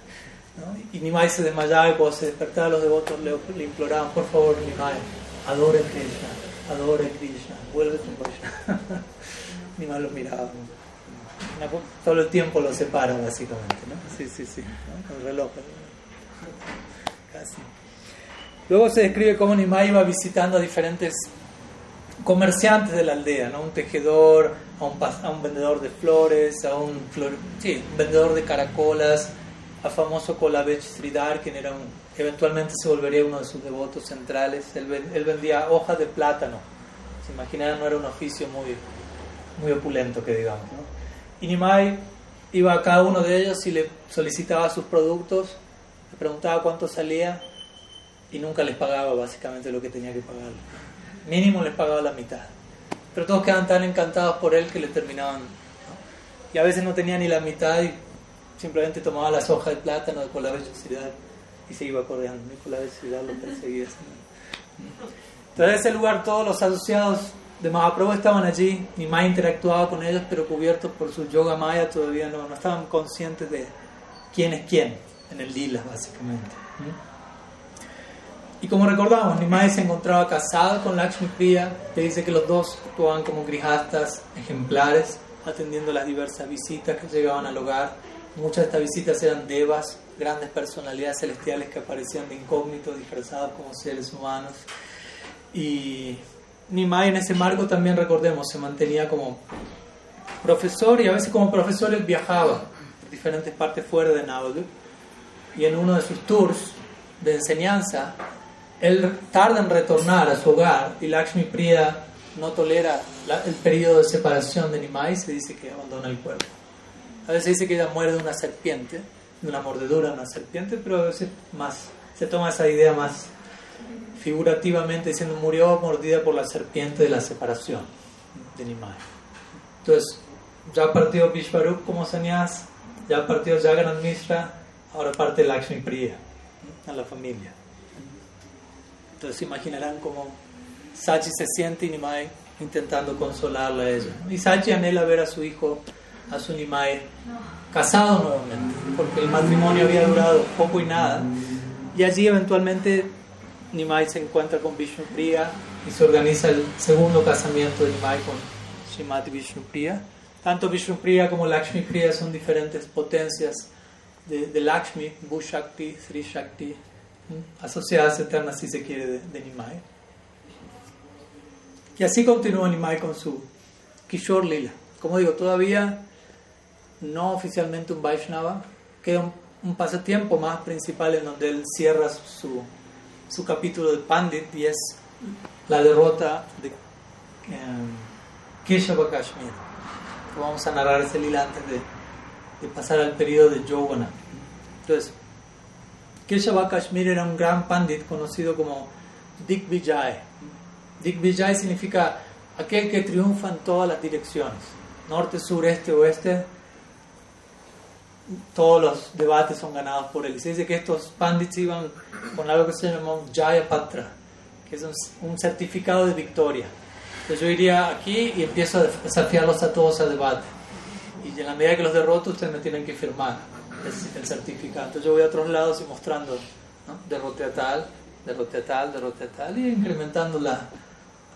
¿No? Y Nimai se desmayaba y cuando se despertaba los devotos le, le imploraban, por favor Nimai, adore Krishna, adore Krishna, vuelve tu Krishna. Nimai los miraba. Todo el tiempo lo separa básicamente, ¿no? Sí, sí, sí, ¿no? el reloj. Casi. Luego se describe cómo Nimai iba visitando a diferentes comerciantes de la aldea, ¿no? un tejedor, a un, a un vendedor de flores, a un, sí, vendedor de caracolas, a famoso Kolavech Sridhar, quien era un, eventualmente se volvería uno de sus devotos centrales. Él, vendía hojas de plátano. Se imaginarán, no era un oficio muy, muy opulento, que digamos. ¿no? Y Nimai iba a cada uno de ellos y le solicitaba sus productos, le preguntaba cuánto salía y nunca les pagaba básicamente lo que tenía que pagar. Mínimo les pagaba la mitad. Pero todos quedaban tan encantados por él que le terminaban. Y a veces no tenía ni la mitad y simplemente tomaba las hojas de plátano de la velocidad y se iba corriendo. Y la velocidad lo perseguía. Entonces, en ese lugar, todos los asociados de Mahaprabhu estaban allí. Mi Maya interactuaba con ellos, pero cubiertos por su yoga maya, todavía no, no estaban conscientes de quién es quién en el lila, básicamente. Y como recordamos, Nimai se encontraba casado con Lakshmi Priya, que dice que los dos actuaban como grijastas ejemplares, atendiendo las diversas visitas que llegaban al hogar. Muchas de estas visitas eran devas, grandes personalidades celestiales que aparecían de incógnito, disfrazados como seres humanos. Y Nimai en ese marco también recordemos, se mantenía como profesor y a veces como profesor él viajaba por diferentes partes fuera de Navadvip. Y en uno de sus tours de enseñanza él tarda en retornar a su hogar y Lakshmi Priya no tolera el periodo de separación de Nimai y se dice que abandona el cuerpo. A veces dice que ella muere de una serpiente, una mordedura de una serpiente, pero a veces más, se toma esa idea más figurativamente diciendo murió mordida por la serpiente de la separación de Nimai. Entonces, ya partió Vishvarup como sannyas, ya partió Jagannath Mishra, ahora parte Lakshmi Priya a la familia. Entonces imaginarán cómo Sachi se siente y Nimai intentando consolarla a ella. Y Sachi anhela ver a su hijo, a su Nimai, casado nuevamente, porque el matrimonio había durado poco y nada. Y allí eventualmente Nimai se encuentra con Vishnupriya y se organiza el segundo casamiento de Nimai con Srimati Vishnupriya. Tanto Vishnupriya como Lakshmi Priya son diferentes potencias de, de Lakshmi, Bhushakti, Sri Shakti, asociadas eternas si se quiere de, de Nimai. Y así continúa Nimai con su Kishore Lila. Como digo, todavía no oficialmente un Vaishnava, queda un, un pasatiempo más principal en donde él cierra su, su capítulo de Pandit y es la derrota de eh, Keshava Kashmir. Vamos a narrar ese lila antes de, pasar al periodo de Yovana. Entonces, Keshava Kashmir era un gran pandit conocido como Digvijay. Digvijay significa aquel que triunfa en todas las direcciones, norte, sur, este, oeste. Todos los debates son ganados por él. Se dice que estos pandits iban con algo que se llama Jaya Patra, que es un, un certificado de victoria. Entonces yo iría aquí y empiezo a desafiarlos a todos a debate. Y en la medida que los derroto, ustedes me tienen que firmar el, el certificado. Entonces yo voy a otros lados y mostrando, ¿no? derrote a tal, derrote a tal, derrote a tal, y incrementando la,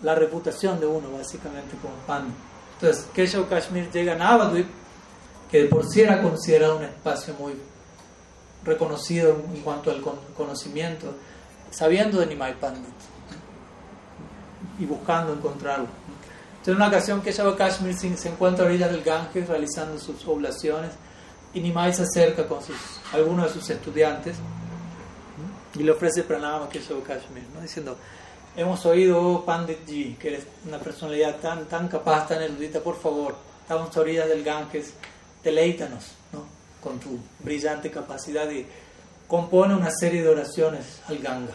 la reputación de uno, básicamente, como pan. Entonces, Keshav Kashmir llega a Navadvip, que de por sí era considerado un espacio muy reconocido en cuanto al conocimiento, sabiendo de Nimai Pandit y buscando encontrarlo. Entonces, en una ocasión, Keshav Kashmir se encuentra a orillas del Ganges realizando sus oblaciones y Nimai se acerca con sus, algunos de sus estudiantes y le ofrece pranama a Keshav Kashmir, ¿no? diciendo hemos oído oh, Panditji, que eres una personalidad tan, tan capaz, tan erudita, por favor, estamos a orillas del Ganges, deleítanos ¿no? con tu brillante capacidad y compone una serie de oraciones al Ganga.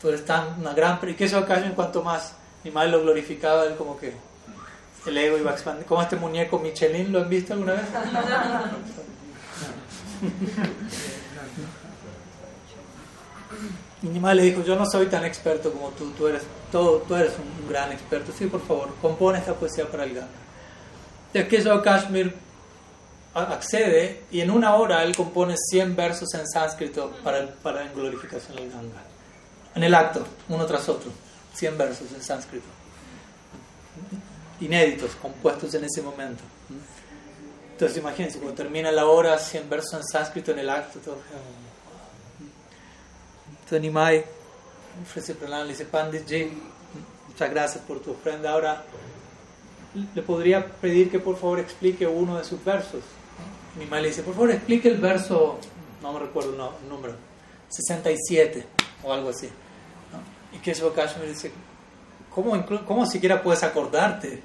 Tú eres tan una gran... Y que eso acá en cuanto más mi madre lo glorificaba, él como que el ego iba expandiendo. Como este muñeco Michelin, ¿lo han visto alguna vez? Y Nimai le dijo, yo no soy tan experto como tú, tú eres, todo, tú eres un, gran experto. Sí, por favor, compone esta poesía para el Ganga. Y aquello Kashmir accede y en una hora él compone 100 versos en sánscrito para, para en glorificación del Ganga. En el acto, uno tras otro, 100 versos en sánscrito. Inéditos, compuestos en ese momento. Entonces imagínense, cuando termina la hora, 100 versos en sánscrito en el acto, todo entonces Nimai ofrece le dice Panditji, muchas gracias por tu ofrenda. Ahora le podría pedir que por favor explique uno de sus versos. Nimai le dice, por favor explique el verso, no me recuerdo el número, 67 o algo así. ¿no? Y Keshav Kashmir dice, ¿cómo, ¿cómo siquiera puedes acordarte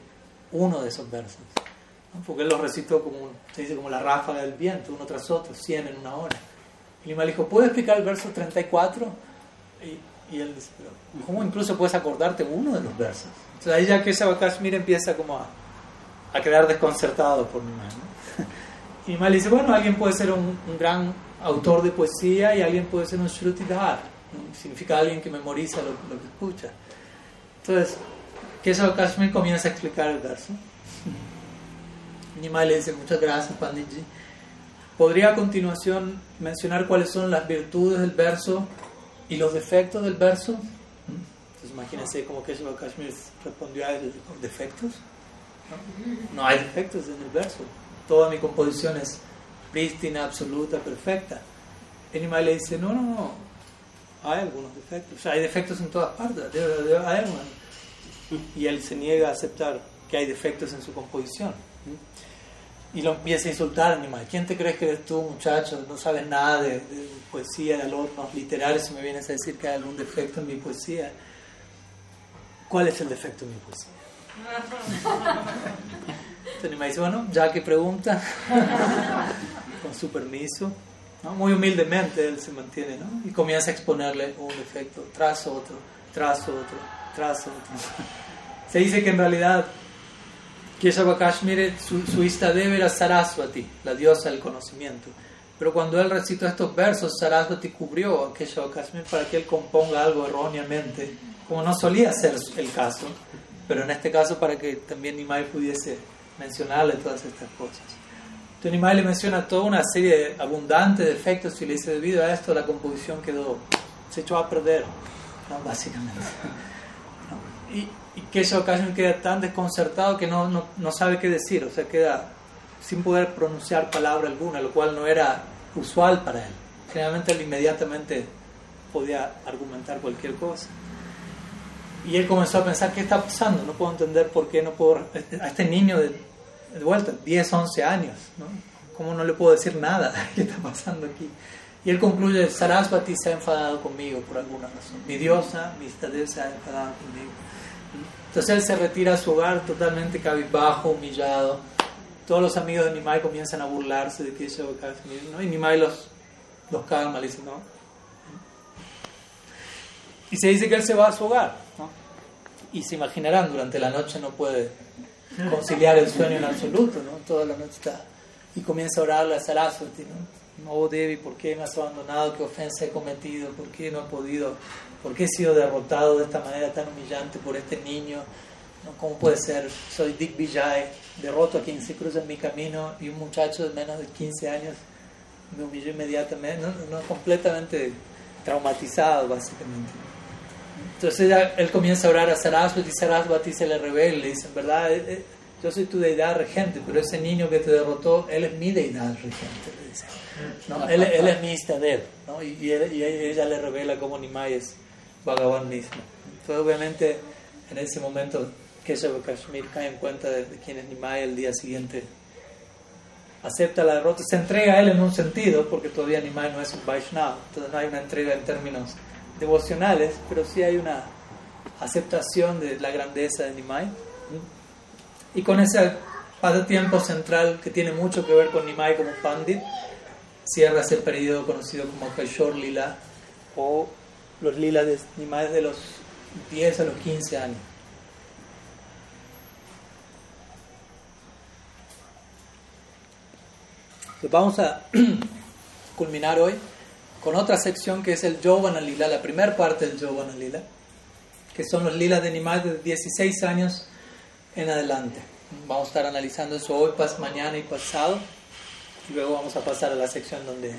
uno de esos versos? ¿no? Porque él los recitó como, se dice, como la ráfaga del viento, uno tras otro, 100 en una hora. Y me dijo, ¿puedo explicar el verso 34? Y, y él dice, ¿cómo incluso puedes acordarte uno de los versos? Entonces ahí ya que Kashmir empieza como a, a quedar desconcertado por mi madre. Y mi le dice, bueno, alguien puede ser un, un, gran autor de poesía y alguien puede ser un shrutidhar. ¿no? Significa alguien que memoriza lo, lo que escucha. Entonces, Keshav Kashmir comienza a explicar el verso. Nimai le dice, muchas gracias, Panditji. ¿Podría a continuación mencionar cuáles son las virtudes del verso y los defectos del verso? Imagínense cómo que Kashmir respondió a con defectos. ¿no? no hay defectos en el verso. Toda mi composición es prístina, absoluta, perfecta. Enima le dice, no, no, no, hay algunos defectos. O sea, hay defectos en todas partes. Hay y él se niega a aceptar que hay defectos en su composición y lo empieza a insultar animal. ¿Quién te crees que eres tú, muchacho? No sabes nada de, de poesía, de alumnos literarios, si me vienes a decir que hay algún defecto en mi poesía. ¿Cuál es el defecto en mi poesía? Entonces me dice, bueno, ya que pregunta, con su permiso, Muy humildemente él se mantiene ¿no? y comienza a exponerle un defecto tras otro, tras otro, tras otro. Se dice que en realidad Keshava Kashmir, su, su Istadev era Saraswati, la diosa del conocimiento. Pero cuando él recitó estos versos, Saraswati cubrió a Keshava Kashmir para que él componga algo erróneamente, como no solía ser el caso, pero en este caso para que también Nimai pudiese mencionarle todas estas cosas. Entonces Nimai le menciona toda una serie abundante de efectos y le dice, debido a esto la composición quedó, se echó a perder, básicamente. Y, y Keshav Kashmir queda tan desconcertado que no, no, no, sabe qué decir, o sea, queda sin poder pronunciar palabra alguna, lo cual no era usual para él. Generalmente él inmediatamente podía argumentar cualquier cosa. Y él comenzó a pensar, ¿qué está pasando? No puedo entender por qué no puedo... A este niño de, de vuelta, 10, 11 años, ¿no? ¿Cómo no le puedo decir nada? ¿Qué está pasando aquí? Y él concluye, Sarasvati se ha enfadado conmigo por alguna razón. Mi diosa, mi se ha enfadado conmigo. Entonces él se retira a su hogar totalmente cabizbajo, humillado. Todos los amigos de Nimai comienzan a burlarse de que eso ¿no? Y Nimai los, los calma, le dice, no. Y se dice que él se va a su hogar. Y se imaginarán, durante la noche no puede conciliar el sueño en absoluto, ¿no? Toda la noche está. Y comienza a orarle a Saraswati, ¿no? Oh Devi, ¿por qué me has abandonado? ¿Qué ofensa he cometido? ¿Por qué no he podido? ¿Por qué he sido derrotado de esta manera tan humillante por este niño? ¿No? ¿Cómo puede ser? Soy Dick Vijay, derroto a quien se cruza en mi camino y un muchacho de menos de 15 años me humilló inmediatamente, no, no completamente traumatizado básicamente. Entonces él comienza a orar a Saraswati y Saraswati se le revela y le dice, verdad, eh, eh, yo soy tu deidad regente, pero ese niño que te derrotó, él es mi deidad regente, le dice. ¿no? él, él, es mi Istadev, ¿no? y, y, él, y, ella le revela cómo Nimai es Bhagavan mismo. Entonces obviamente en ese momento Keshav Kashmir cae en cuenta de, de quién es Nimai el día siguiente acepta la derrota, se entrega a él en un sentido, porque todavía Nimai no es un Vaishnava, entonces no hay una entrega en términos devocionales, pero sí hay una aceptación de la grandeza de Nimai. Y con ese pasatiempo central que tiene mucho que ver con Nimai como Pandit, cierra ese periodo conocido como Kaishor Lila o los lilas de Nimai desde los 10 a los 15 años. Entonces vamos a culminar hoy con otra sección que es el Yovana Lila, la primera parte del Yovana Lila, que son los lilas de Nimai de 16 años en adelante. Vamos a estar analizando eso hoy, pas, mañana y pasado, y luego vamos a pasar a la sección donde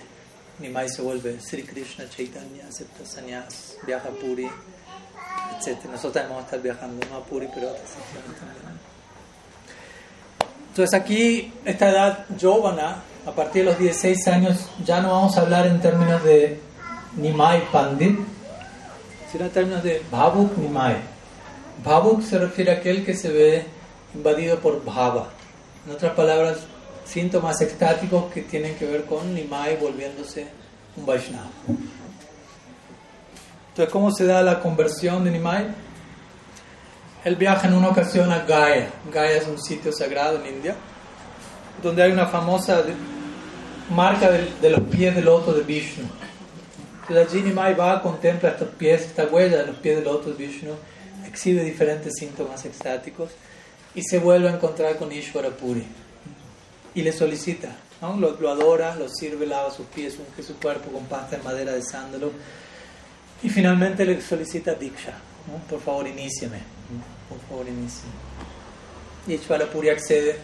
Nimai se vuelve Sri Krishna Chaitanya, acepta sannyas, viaja a Puri, etc. Nosotros también vamos a estar viajando, a Puri, pero a otras secciones también. Entonces aquí, esta edad Yovana, a partir de los 16 años, ya no vamos a hablar en términos de Nimai Pandit, sino en términos de Bhavuk Nimai. Bhavuk se refiere a aquel que se ve invadido por Bhava. En otras palabras, síntomas extáticos que tienen que ver con Nimai volviéndose un Vaishnava. Entonces, ¿cómo se da la conversión de Nimai? Él viaja en una ocasión a Gaya. Gaya es un sitio sagrado en India, donde hay una famosa marca de, de los pies del loto de Vishnu. Entonces allí Nimai va, contempla estos pies, esta huella de los pies del loto de Vishnu, exhibe diferentes síntomas extáticos y se vuelve a encontrar con Ishvara Puri. Y le solicita, ¿no? lo, lo, adora, lo sirve, lava sus pies, unge su cuerpo con pasta de madera de sándalo. Y finalmente le solicita Diksha, ¿no? por favor iníciame, por favor iníciame. Y Ishvara Puri accede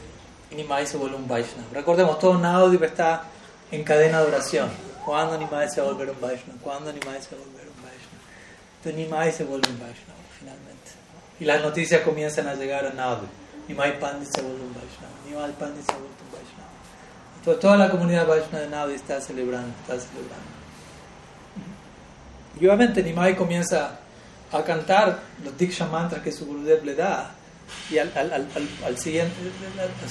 y Nimai se vuelve un Vaishnava. Recordemos, todo Navadip está en cadena de oración. ¿Cuándo Nimai se va a volver un Vaishnava? ¿Cuándo Nimai se va a volver un Vaishnava? Entonces se vuelve un Vaishnava finalmente. Y las noticias comienzan a llegar a Navadip. Nimai Pandit se vuelve un Vaishnava. Nimai Pandit se vuelve un Vaishnava. Toda la comunidad Vaishnava de Navadip está celebrando, está celebrando. Y obviamente Nimai comienza a cantar los Diksha mantras que su Gurudev le da. Y al, al, al, al siguiente,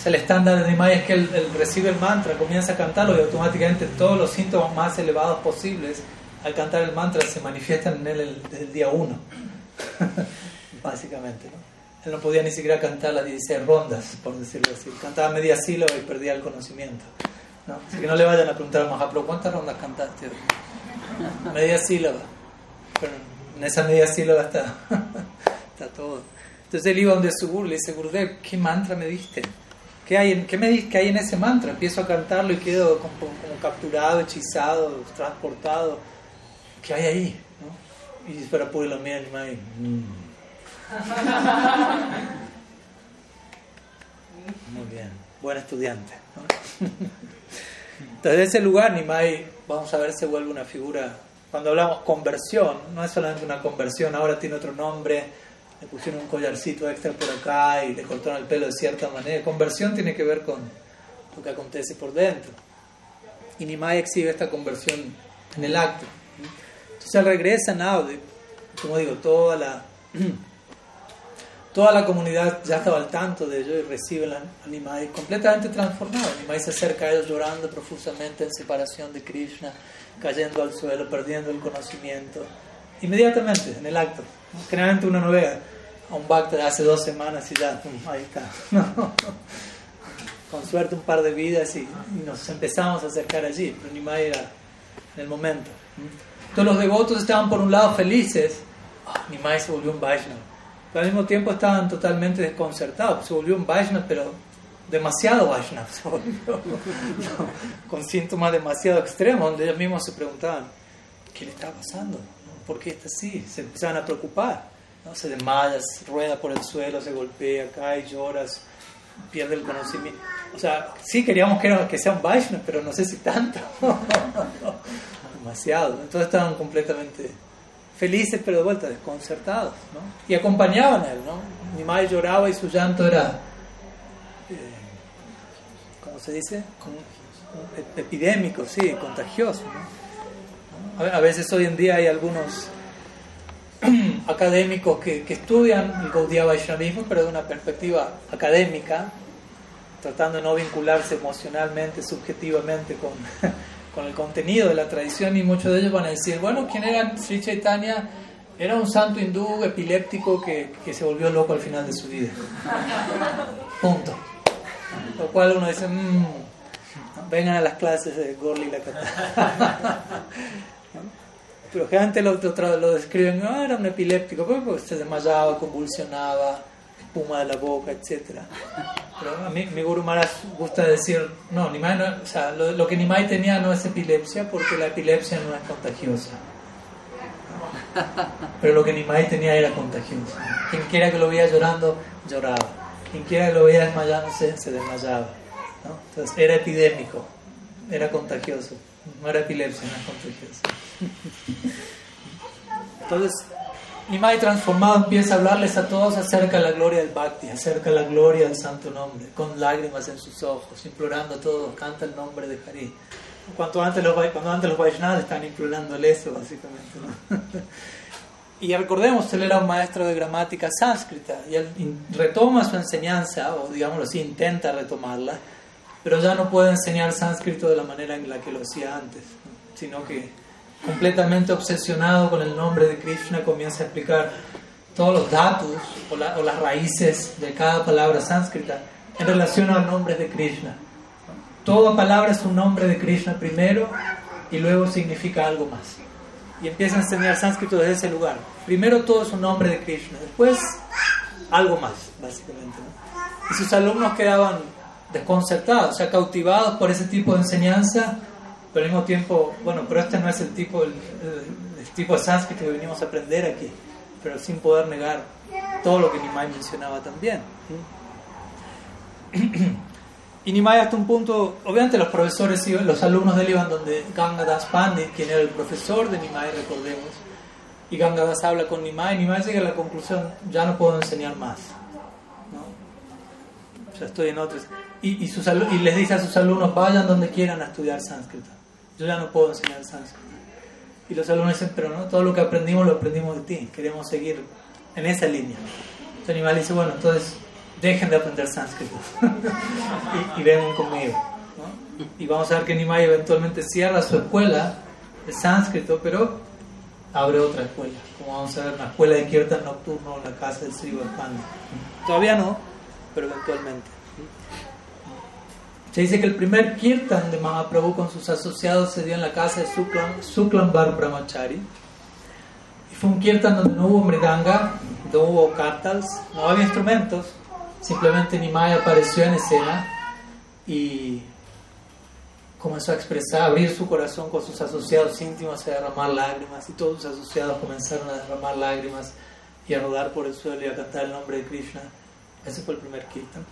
el estándar de Nimai es que él, él, recibe el mantra, comienza a cantarlo y automáticamente todos los síntomas más elevados posibles al cantar el mantra se manifiestan en él el, desde el día uno. Básicamente, ¿no? Él no podía ni siquiera cantar las 16 rondas, por decirlo así. Cantaba media sílaba y perdía el conocimiento. ¿no? Así que no le vayan a preguntar a Mahaprabhu, ¿cuántas rondas cantaste? Media sílaba. Pero en esa media sílaba está, está todo. Entonces él iba donde su guru le dice, Gurudev, ¿qué mantra me diste? ¿Qué hay, en, qué me, ¿Qué hay en ese mantra? Empiezo a cantarlo y quedo como, capturado, hechizado, transportado. ¿Qué hay ahí? ¿No? Y para poder la mía, mm. Muy bien, buen estudiante. Entonces, de ese lugar, Nimai, vamos a ver, se vuelve una figura. Cuando hablamos conversión, no es solamente una conversión, ahora tiene otro nombre, le pusieron un collarcito extra por acá y le cortaron el pelo de cierta manera. Conversión tiene que ver con lo que acontece por dentro. Y Nimai exhibe esta conversión en el acto. Entonces, él regresa Naude, como digo, toda la Toda la comunidad ya estaba al tanto de ello y recibe a Nimai completamente transformado. Nimai se acerca a ellos llorando profusamente en separación de Krishna, cayendo al suelo, perdiendo el conocimiento. Inmediatamente, en el acto. Generalmente uno no ve a un bhakta de hace dos semanas y ya, ahí está. Con suerte un par de vidas y, nos empezamos a acercar allí, pero Nimai era en el momento. Todos los devotos estaban por un lado felices, ah, Nimai se volvió un Vaishnava pero al mismo tiempo estaban totalmente desconcertados. Se volvió un Vaishnava, pero demasiado Vaishnava, se volvió, con síntomas demasiado extremos, donde ellos mismos se preguntaban, ¿qué le está pasando? ¿Por qué está así? Se empezaban a preocupar. ¿No? Se desmaya, rueda por el suelo, se golpea, cae, lloras, pierde el conocimiento. O sea, sí queríamos que, que sea un Vaishnava, pero no sé si tanto. demasiado. Entonces estaban completamente felices pero de vuelta desconcertados, ¿no? Y acompañaban a él, ¿no? Mi madre lloraba y su llanto era, eh, ¿cómo se dice? epidémico, sí, contagioso. A veces hoy en día hay algunos académicos que, que estudian el Gaudiya Vaishnavismo, pero de una perspectiva académica, tratando de no vincularse emocionalmente, subjetivamente con con el contenido de la tradición y muchos de ellos van a decir, bueno, ¿quién era Sri Chaitanya? Era un santo hindú epiléptico que, que se volvió loco al final de su vida. Punto. Lo cual uno dice, mmm, vengan a las clases de Gorli Lakata. Pero generalmente lo, lo, lo describen, no, era un epiléptico, porque se desmayaba, convulsionaba, espuma de la boca, etc. Pero a mí, mi Guru Maharaj gusta decir, no, Nimai no, o sea, lo, que Nimai tenía no es epilepsia porque la epilepsia no es contagiosa. Pero lo que Nimai tenía era contagioso. Quien quiera que lo veía llorando, lloraba. Quien quiera que lo veía desmayándose, se desmayaba. Entonces era epidémico, era contagioso. No era epilepsia, no es contagioso. Entonces, Nimai transformado empieza a hablarles a todos acerca de la gloria del Bhakti, acerca de la gloria del santo nombre, con lágrimas en sus ojos, implorando a todos, canta el nombre de Hari. Cuanto antes los, cuando antes los Vaishnavas están implorándole eso, básicamente. y recordemos, él era un maestro de gramática sánscrita y él retoma su enseñanza, o digámoslo así, intenta retomarla, pero ya no puede enseñar sánscrito de la manera en la que lo hacía antes, sino que completamente obsesionado con el nombre de Krishna, comienza a explicar todos los datos o, las raíces de cada palabra sánscrita en relación a los nombres de Krishna. Toda palabra es un nombre de Krishna primero y luego significa algo más. Y empieza a enseñar sánscrito desde ese lugar. Primero todo es un nombre de Krishna, después algo más, básicamente. Y sus alumnos quedaban desconcertados, o sea, cautivados por ese tipo de enseñanza pero al mismo tiempo, bueno, pero este no es el tipo, el, tipo de sánscrito que venimos a aprender aquí, pero sin poder negar todo lo que Nimai mencionaba también. Y Nimai hasta un punto, obviamente los profesores, los alumnos de él iban donde Gangadas Pandit, quien era el profesor de Nimai, recordemos, y Gangadas habla con Nimai, Nimai llega a la conclusión, ya no puedo enseñar más. Ya estoy en otros. Y, y, sus, y les dice a sus alumnos, vayan donde quieran a estudiar sánscrito yo ya no puedo enseñar sánscrito. Y los alumnos dicen, pero no, todo lo que aprendimos lo aprendimos de ti, queremos seguir en esa línea. Entonces Animal dice, bueno, entonces dejen de aprender sánscrito y, vengan conmigo. Y vamos a ver que Nimai eventualmente cierra su escuela de sánscrito, pero abre otra escuela, como vamos a ver, una escuela de Kirtan nocturno la casa del Sri Todavía no, pero eventualmente. Se dice que el primer kirtan de Mahaprabhu con sus asociados se dio en la casa de Suklam, Suklam Bar Brahmachari. Y fue un kirtan donde no hubo mridanga, no hubo kartals, no había instrumentos, simplemente Nimai apareció en escena y comenzó a expresar, a abrir su corazón con sus asociados íntimos, a derramar lágrimas y todos sus asociados comenzaron a derramar lágrimas y a rodar por el suelo y a cantar el nombre de Krishna. Ese fue el primer kirtan.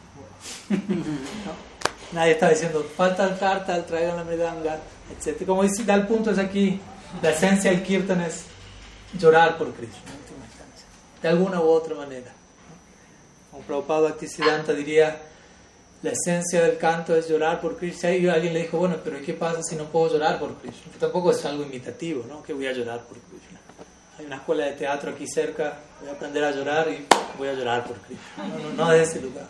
Nadie está diciendo, falta el kartal, traigan la medanga, etc. Como dice, da el punto es aquí, la esencia del kirtan es llorar por Krishna, de alguna u otra manera. Como Prabhupada Bhaktisiddhanta diría, la esencia del canto es llorar por Krishna. Y alguien le dijo, bueno, pero ¿qué pasa si no puedo llorar por Krishna? Que tampoco es algo imitativo, ¿no? Que voy a llorar por Krishna. Hay una escuela de teatro aquí cerca, voy a aprender a llorar y voy a llorar por Krishna. No, no, no de ese lugar.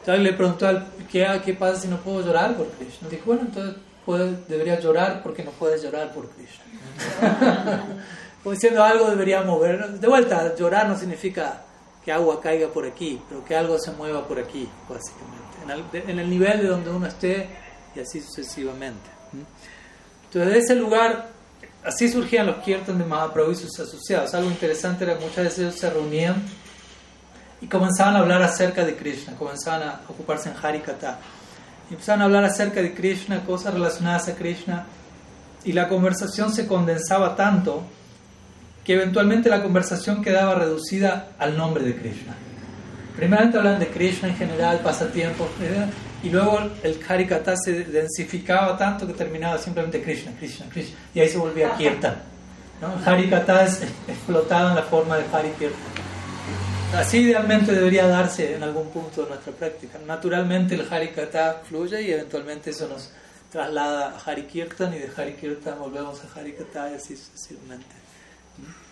Entonces le preguntó al ¿qué, ¿qué pasa si no puedo llorar por Krishna? Dijo, bueno, entonces puede, debería llorar porque no puedes llorar por Krishna. Como diciendo algo debería mover. De vuelta, llorar no significa que agua caiga por aquí, pero que algo se mueva por aquí, básicamente. En el, en el nivel de donde uno esté y así sucesivamente. Entonces, de ese lugar, así surgían los kirtans de Mahaprabhu y sus asociados. Algo interesante era que muchas veces ellos se reunían y comenzaban a hablar acerca de Krishna, comenzaban a ocuparse en Harikata. Y empezaban a hablar acerca de Krishna, cosas relacionadas a Krishna, y la conversación se condensaba tanto que eventualmente la conversación quedaba reducida al nombre de Krishna. Primeramente hablan de Krishna en general, pasatiempos, y luego el Harikata se densificaba tanto que terminaba simplemente Krishna, Krishna, Krishna, y ahí se volvía Kirtan. ¿no? Harikata es explotado en la forma de Harikirtan. Así idealmente debería darse en algún punto de nuestra práctica. Naturalmente el Harikata fluye y eventualmente eso nos traslada a Harikirtan y de Harikirtan volvemos a Harikata y así sucesivamente.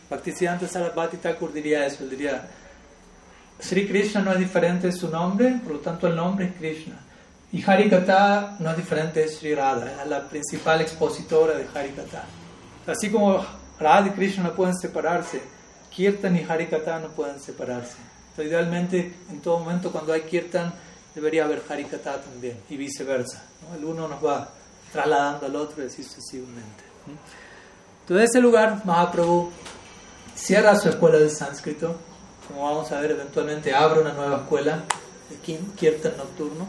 Bhaktisiddhanta Sarasvati Thakur diría eso, él diría, Sri Krishna no es diferente de su nombre, por lo tanto el nombre es Krishna. Y Harikata no es diferente de Sri Radha, es la principal expositora de Harikata. Así como Radha y Krishna no pueden separarse, Kirtan y Harikata no pueden separarse. Entonces, idealmente, en todo momento, cuando hay Kirtan, debería haber Harikata también, y viceversa. El uno nos va trasladando al otro y así sucesivamente. Entonces, ese lugar, Mahaprabhu cierra su escuela de sánscrito. Como vamos a ver, eventualmente abre una nueva escuela de Kirtan nocturno.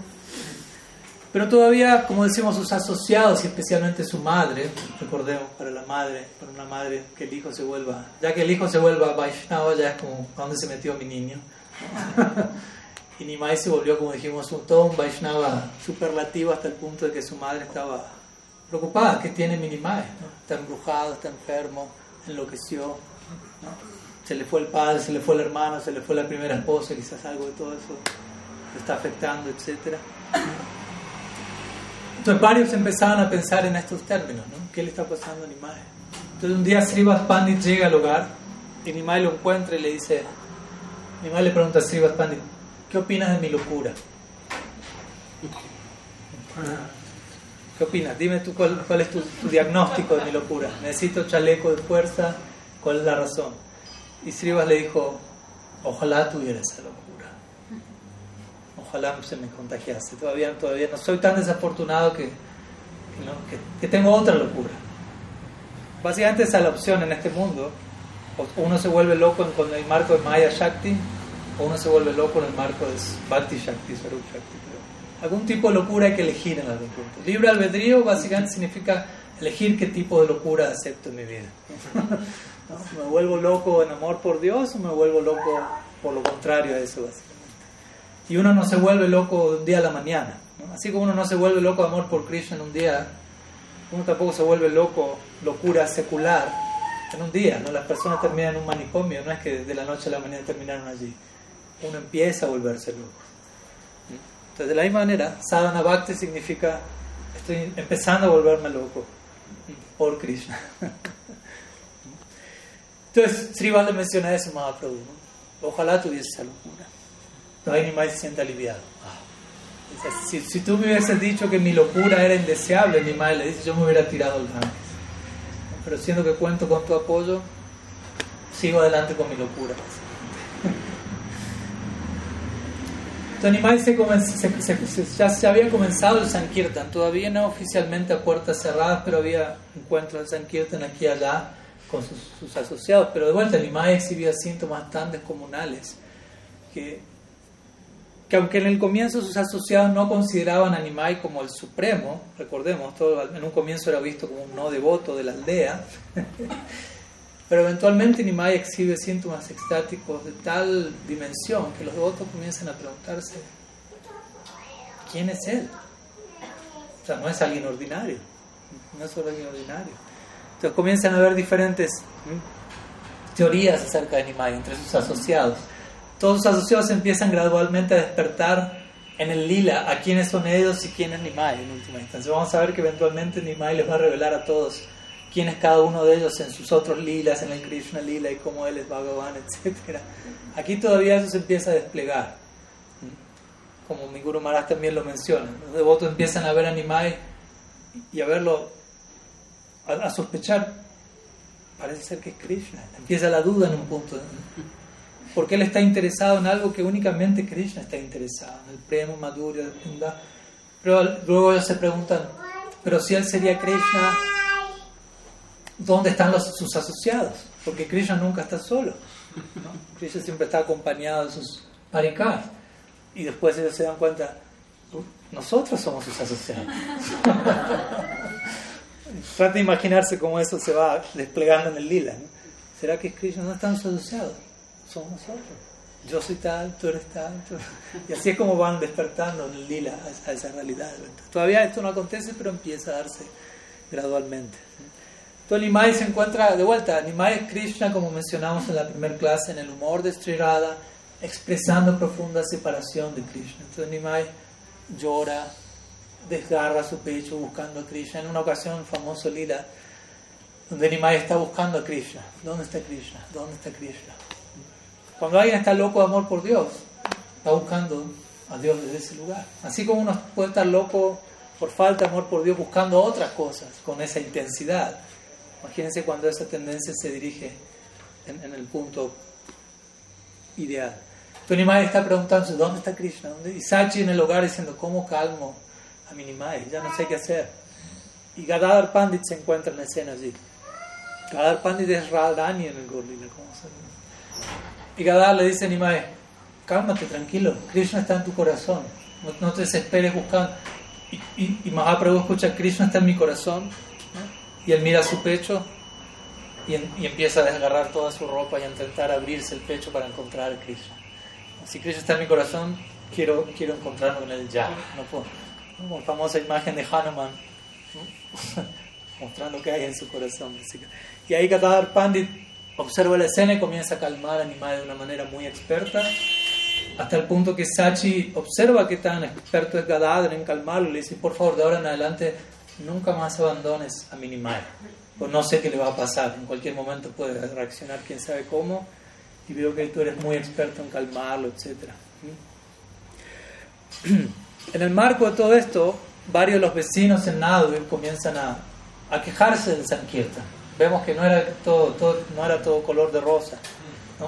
Pero todavía, como decimos, sus asociados y especialmente su madre, recordemos, para la madre, para una madre, que el hijo se vuelva, ya que el hijo se vuelva Vaishnava, ya es como, ¿a dónde se metió mi niño? y Nimai se volvió, como dijimos, un todo un Vaishnava superlativo hasta el punto de que su madre estaba preocupada, ¿qué tiene mi Nimai? Está embrujado, está enfermo, enloqueció, se le fue el padre, se le fue el hermano, se le fue la primera esposa, quizás algo de todo eso le está afectando, etcétera. Entonces varios empezaban a pensar en estos términos, ¿no? ¿Qué le está pasando a Nimai? Entonces un día Srivas Pandit llega al hogar y Nimai lo encuentra y le dice, Nimai le pregunta a Srivas Pandit, ¿qué opinas de mi locura? ¿Qué opinas? Dime tú cuál, cuál es tu, tu, diagnóstico de mi locura. Necesito chaleco de fuerza, ¿cuál es la razón? Y Srivas le dijo, ojalá tuviera esa locura ojalá se me contagiase. Todavía, todavía no soy tan desafortunado que, que, que, tengo otra locura. Básicamente esa es la opción en este mundo. Uno se vuelve loco con el marco de Maya Shakti o uno se vuelve loco en el marco de Bhakti Shakti, Swarup Shakti. Pero algún tipo de locura hay que elegir en algún punto. Libre albedrío básicamente significa elegir qué tipo de locura acepto en mi vida. ¿No? ¿Me vuelvo loco en amor por Dios o me vuelvo loco por lo contrario a eso? Básicamente? Y uno no se vuelve loco de un día a la mañana. ¿no? Así como uno no se vuelve loco de amor por Krishna en un día, uno tampoco se vuelve loco, locura secular en un día. ¿no? Las personas terminan en un manicomio, no es que de la noche a la mañana terminaron allí. Uno empieza a volverse loco. Entonces, de la misma manera, sadhana bhakti significa estoy empezando a volverme loco por Krishna. Entonces, Sri le menciona eso, Mahaprabhu. ¿no? Ojalá tuviese esa locura. Entonces Nimai se siente aliviado. Si, si, tú me hubieses dicho que mi locura era indeseable, Nimai le dice, yo me hubiera tirado al Ganges. Pero siendo que cuento con tu apoyo, sigo adelante con mi locura. Entonces se, ya se había comenzado el Sankirtan, todavía no oficialmente a puertas cerradas, pero había encuentros de Sankirtan aquí y allá con sus, asociados. Pero de vuelta, Nimai exhibía síntomas tan descomunales que, que aunque en el comienzo sus asociados no consideraban a Nimai como el supremo, recordemos, todo en un comienzo era visto como un no devoto de la aldea, Pero eventualmente Nimai exhibe síntomas extáticos de tal dimensión que los devotos comienzan a preguntarse, ¿quién es él? O sea, no es alguien ordinario, no es alguien ordinario. Entonces comienzan a haber diferentes teorías acerca de Nimai entre sus asociados. Todos sus asociados empiezan gradualmente a despertar en el lila a quiénes son ellos y quién es Nimai en última instancia. Vamos a ver que eventualmente Nimai les va a revelar a todos quién es cada uno de ellos en sus otros lilas, en el Krishna lila y cómo él es Bhagavan, etc. Aquí todavía eso se empieza a desplegar. Como mi Guru también lo menciona. Los devotos empiezan a ver a Nimai y a verlo, a, sospechar, parece ser que es Krishna. Empieza la duda en un punto. Porque él está interesado en algo que únicamente Krishna está interesado, en el prema, madhurya, Pero luego ellos se preguntan, pero si él sería Krishna, ¿dónde están sus asociados? Porque Krishna nunca está solo. Krishna siempre está acompañado de sus parikas. Y después ellos se dan cuenta, nosotros somos sus asociados. Trata de imaginarse cómo eso se va desplegando en el lila. ¿Será que Krishna no están sus asociados? Somos nosotros. Yo soy tal, tú eres tal. Y así es como van despertando en el lila a esa realidad. Todavía esto no acontece, pero empieza a darse gradualmente. Entonces Nimai se encuentra de vuelta. Nimai es Krishna, como mencionamos en la primera clase, en el humor de expresando profunda separación de Krishna. Entonces Nimai llora, desgarra su pecho buscando a Krishna. En una ocasión, famoso lila, donde Nimai está buscando a Krishna. ¿Dónde está Krishna? ¿Dónde está Krishna? Cuando alguien está loco de amor por Dios, está buscando a Dios desde ese lugar. Así como uno puede estar loco por falta de amor por Dios buscando otras cosas con esa intensidad. Imagínense cuando esa tendencia se dirige en, el punto ideal. Entonces Nimai está preguntándose, ¿dónde está Krishna? ¿Dónde? Y Sachi en el hogar diciendo, ¿cómo calmo a mi Nimai? Ya no sé qué hacer. Y Gadadhar Pandit se encuentra en la escena allí. Gadadhar Pandit es Radhani en el Gorlila. Y Gadadhar le dice a Nimai, cálmate, tranquilo, Krishna está en tu corazón. No, te desesperes buscando. Y, y, y Mahaprabhu escucha, Krishna está en mi corazón y él mira su pecho y, empieza a desgarrar toda su ropa y a intentar abrirse el pecho para encontrar a Krishna. Si Krishna está en mi corazón, quiero, quiero encontrarlo en él ya. No puedo. Como la famosa imagen de Hanuman, mostrando que hay en su corazón. Y ahí Gadadhar Pandit observa la escena y comienza a calmar a Nimai de una manera muy experta, hasta el punto que Sachi observa que tan experto es Gadadhar en calmarlo y le dice, por favor, de ahora en adelante nunca más abandones a Minimai. Pues no sé qué le va a pasar, en cualquier momento puede reaccionar quién sabe cómo, y veo que tú eres muy experto en calmarlo, etc. En el marco de todo esto, varios de los vecinos en Nadu comienzan a, a, quejarse del Sankirtan. Vemos que no era todo, no era todo color de rosa.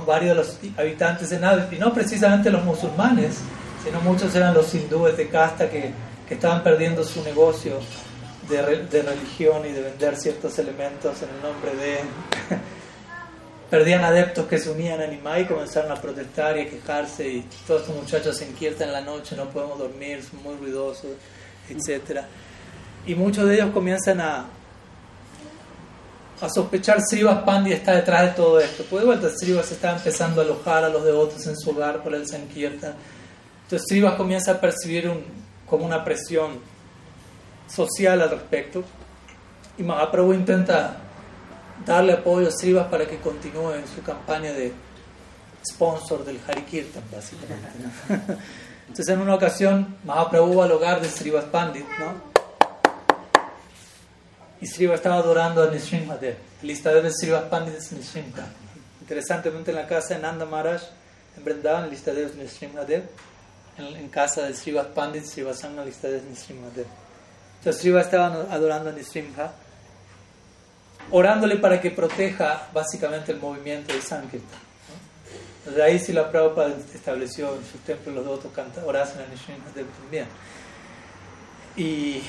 Varios de los habitantes de Nadu, y no precisamente los musulmanes, sino muchos eran los hindúes de casta que, que estaban perdiendo su negocio de, religión y de vender ciertos elementos en el nombre de... Perdían adeptos que se unían a Nimai y comenzaron a protestar y a quejarse y todos estos muchachos se inquietan en la noche, no podemos dormir, son muy ruidosos, etc. Y muchos de ellos comienzan a, a sospechar Srivas Pandi está detrás de todo esto. Pues de vuelta Srivas está empezando a alojar a los devotos en su hogar por el Sankirtan. Entonces Srivas comienza a percibir un, como una presión social al respecto. Y Mahaprabhu intenta darle apoyo a Srivas para que continúe en su campaña de sponsor del Harikirtan, básicamente. Entonces, en una ocasión, Mahaprabhu va al hogar de Srivas Pandit, ¿no? Y Srivas estaba adorando a Nisrimhadev. El listadero de Srivas Pandit es Nisrimha. Interesantemente, en la casa de Nanda Maharaj, en Vrindavan, el listadero es Nisrimhadev. En, en casa de Srivas Pandit, Srivasanga, el listadero es Nisrimhadev. Entonces Shiva estaba adorando a Nisrimha, orándole para que proteja básicamente el movimiento de Sankirtan. Desde ahí sí la Prabhupada estableció en sus templos los devotos orasen a Nishinadev también. Y,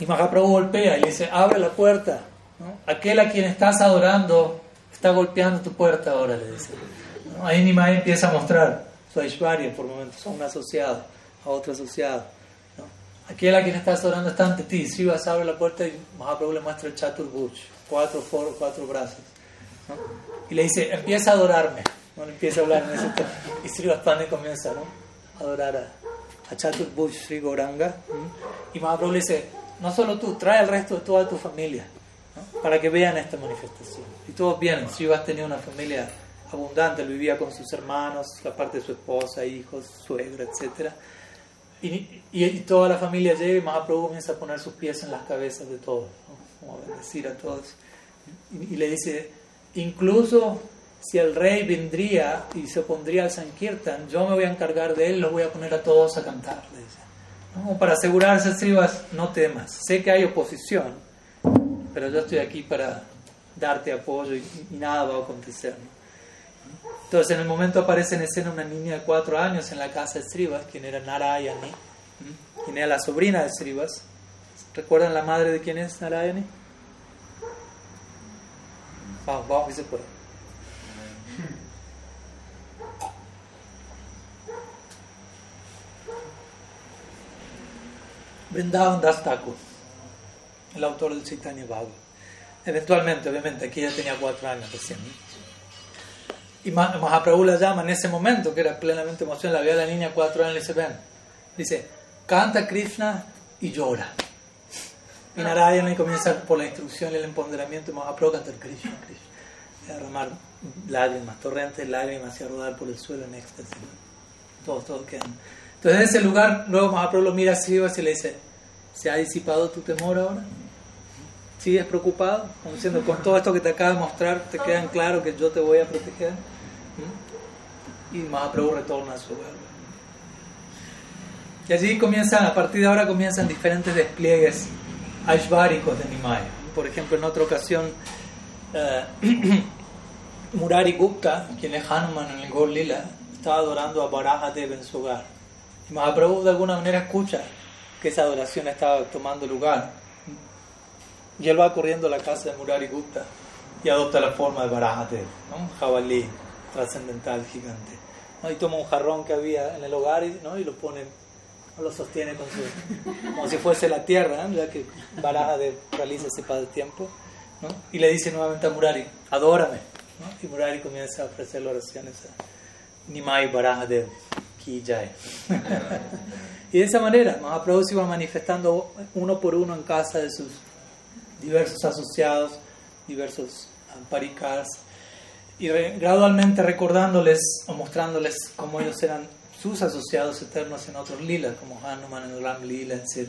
y Mahaprabhu golpea y le dice, abre la puerta. Aquel a quien estás adorando está golpeando tu puerta ahora, le dice. Ahí Nimai empieza a mostrar su Aishwarya por momentos, a un asociado, a otro asociado. Aquel a quien estás adorando está ante ti. Si vas a abrir la puerta y Mahaprabhu le muestra el Chaturbuch, cuatro foros, cuatro brazos. Y le dice, empieza a adorarme. ¿no? Empieza a hablar en ese. Y Sri Vaspane comienza ¿no? a adorar a, a Chaturbuch Sri Goranga. Y Mahaprabhu le dice, no solo tú, trae al resto de toda tu familia para que vean esta manifestación. Y todos vienen. Srivas tenía una familia abundante, él vivía con sus hermanos, aparte de su esposa, hijos, suegra, etc. Y, y, toda la familia llega y Mahaprabhu comienza a poner sus pies en las cabezas de todos, como a bendecir a todos. Y, le dice, incluso si el rey vendría y se opondría al Sankirtan, yo me voy a encargar de él, los voy a poner a todos a cantar. Le dice. ¿No? Para asegurarse, Srivas, no temas. Sé que hay oposición, pero yo estoy aquí para darte apoyo y, nada va a acontecer. Entonces en el momento aparece en escena una niña de cuatro años en la casa de Srivas, quien era Narayani, quien era la sobrina de Srivas. ¿Recuerdan la madre de quién es Narayani? Vamos, vamos, y se puede. Vrindavan Das Thakur el autor del Chaitanya Bhagavad. Eventualmente, obviamente, aquí ya tenía cuatro años recién. Y Mahaprabhu la llama en ese momento, que era plenamente emocional, la ve a la niña cuatro años y le dice, ven, dice, canta Krishna y llora. Y Narayana comienza por la instrucción y el empoderamiento, y Mahaprabhu canta Krishna, Krishna. A derramar lágrimas, torrentes de lágrimas y a rodar por el suelo en éxtasis. Todos, todos quedan. Entonces en ese lugar, luego Mahaprabhu lo mira así y le dice, ¿se ha disipado tu temor ahora? ¿Sigues preocupado? Como diciendo, con todo esto que te acabo de mostrar, ¿te quedan claro que yo te voy a proteger? ¿Mm? Y Mahaprabhu retorna a su hogar. Y allí comienzan, a partir de ahora comienzan diferentes despliegues aishváricos de Nimai. Por ejemplo, en otra ocasión, eh, Murari Gupta, quien es Hanuman en el Gol Lila, estaba adorando a Barahadev en su hogar. Mahaprabhu de alguna manera escucha que esa adoración estaba tomando lugar y él va corriendo a la casa de Murari Gupta y adopta la forma de Barahadev, un jabalí trascendental gigante. Y toma un jarrón que había en el hogar y, ¿no? y lo pone, lo sostiene con su, como si fuese la tierra, ya que Barahadev realiza ese tiempo ¿no? Y le dice nuevamente a Murari, adórame. Y Murari comienza a ofrecer oraciones a Nimai Barahadev Ki Jai. y de esa manera, Mahaprabhu se iba manifestando uno por uno en casa de sus diversos asociados, diversos amparikas, y gradualmente recordándoles o mostrándoles cómo ellos eran sus asociados eternos en otros lilas, como Hanuman en Ram Lila, etc.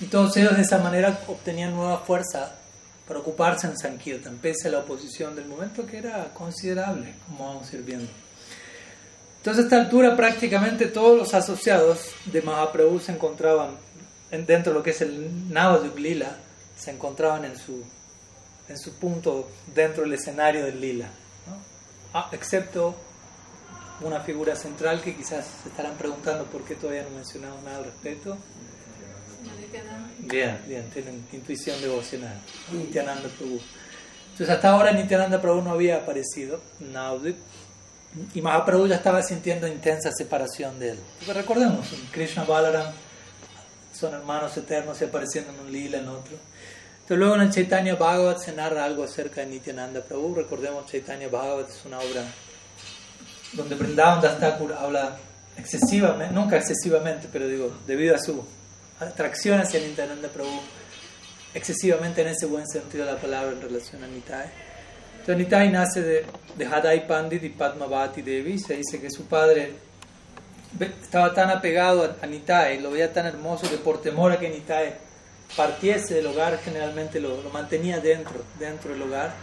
Y todos ellos de esa manera obtenían nueva fuerza para ocuparse en Sankirtan, pese a la oposición del momento que era considerable, como vamos a ir viendo. Entonces a esta altura prácticamente todos los asociados de Mahaprabhu se encontraban dentro de lo que es el Navadvip Lila, se encontraban en su, en su punto dentro del escenario del lila, ah, excepto una figura central que quizás se estarán preguntando por qué todavía no mencionamos nada al respecto. Bien, bien, tienen intuición devocional. Nityananda Prabhu. Entonces hasta ahora Nityananda Prabhu no había aparecido, Naudip, y Mahaprabhu ya estaba sintiendo intensa separación de él. Porque recordemos, Krishna Balaram son hermanos eternos y apareciendo en un lila, en otro. Entonces luego en el Chaitanya Bhagavat se narra algo acerca de Nityananda Prabhu. Recordemos Chaitanya Bhagavat es una obra donde Vrindavan Das Thakur habla excesivamente, nunca excesivamente, pero digo, debido a su atracción hacia Nityananda Prabhu, excesivamente en ese buen sentido de la palabra en relación a Nitai. Entonces Nitai nace de, de Hadai Pandit y Padmavati Devi. Se dice que su padre estaba tan apegado a, Nitai, lo veía tan hermoso que por temor a que Nitai partiese del hogar, generalmente lo, mantenía dentro, dentro del hogar.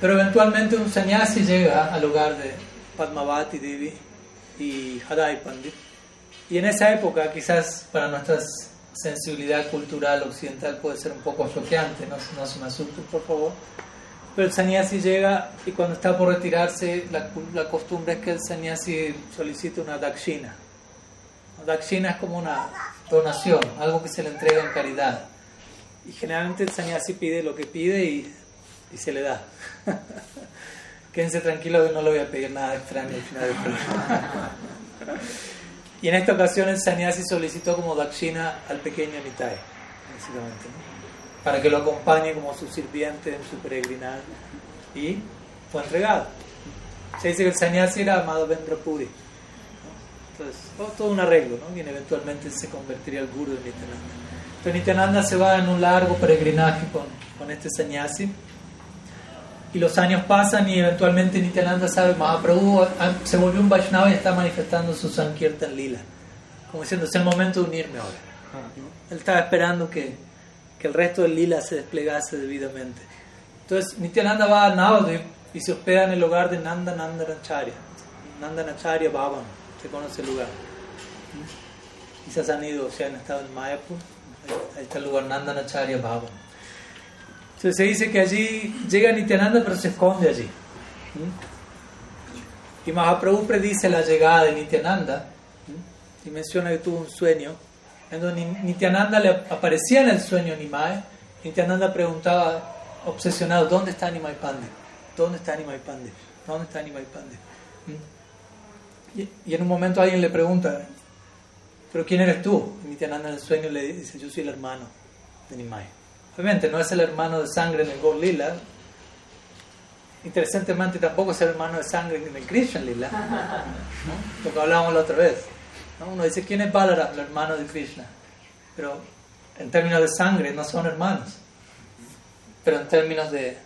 Pero eventualmente un sannyasi llega al hogar de Padmavati Devi y Hadai Pandit. Y en esa época, quizás para nuestra sensibilidad cultural occidental puede ser un poco choqueante, no, no se me por favor. Pero el sannyasi llega y cuando está por retirarse, la, la costumbre es que el sannyasi solicite una dakshina. Dakshina es como una donación, algo que se le entrega en caridad. Y generalmente el sannyasi pide lo que pide y, se le da. Quédense tranquilos que no le voy a pedir nada extraño al final del programa. y en esta ocasión el sannyasi solicitó como dakshina al pequeño Nitai, básicamente. Para que lo acompañe como su sirviente en su peregrinar y fue entregado. Se dice que el sannyasi era amado Puri. Entonces, todo, un arreglo, ¿no? Y eventualmente se convertiría al guru de Nityananda. Entonces Nityananda se va en un largo peregrinaje con, con este sannyasi y los años pasan y eventualmente Nityananda sabe, Mahaprabhu se volvió un Vaishnava y está manifestando su Sankirtan Lila. Como diciendo, es el momento de unirme ahora. Él estaba esperando que, que el resto del lila se desplegase debidamente. Entonces Nityananda va a Navadvip y se hospeda en el hogar de Nanda Nandanacharya. Nandanacharya Bhavan, se conoce el lugar. Quizás han ido, o sea, han estado en Mayapur. Ahí está el lugar Nandanacharya Bhavan. Entonces se dice que allí llega Nityananda pero se esconde allí. Y Mahaprabhu predice la llegada de Nityananda y menciona que tuvo un sueño en donde Nityananda le aparecía en el sueño Nimai, Nityananda preguntaba obsesionado, ¿dónde está Nimai Pande? ¿Dónde está Nimai Pande? ¿Dónde está Nimai Pande? ¿Mm? Y, en un momento alguien le pregunta, ¿pero quién eres tú? Y Nityananda en el sueño le dice, yo soy el hermano de Nimai. Obviamente no es el hermano de sangre en el Gol Lila, interesantemente tampoco es el hermano de sangre en el Krishna Lila, lo que hablábamos la otra vez. Uno dice, ¿quién es Balaram, el hermano de Krishna? Pero en términos de sangre no son hermanos. Pero en términos de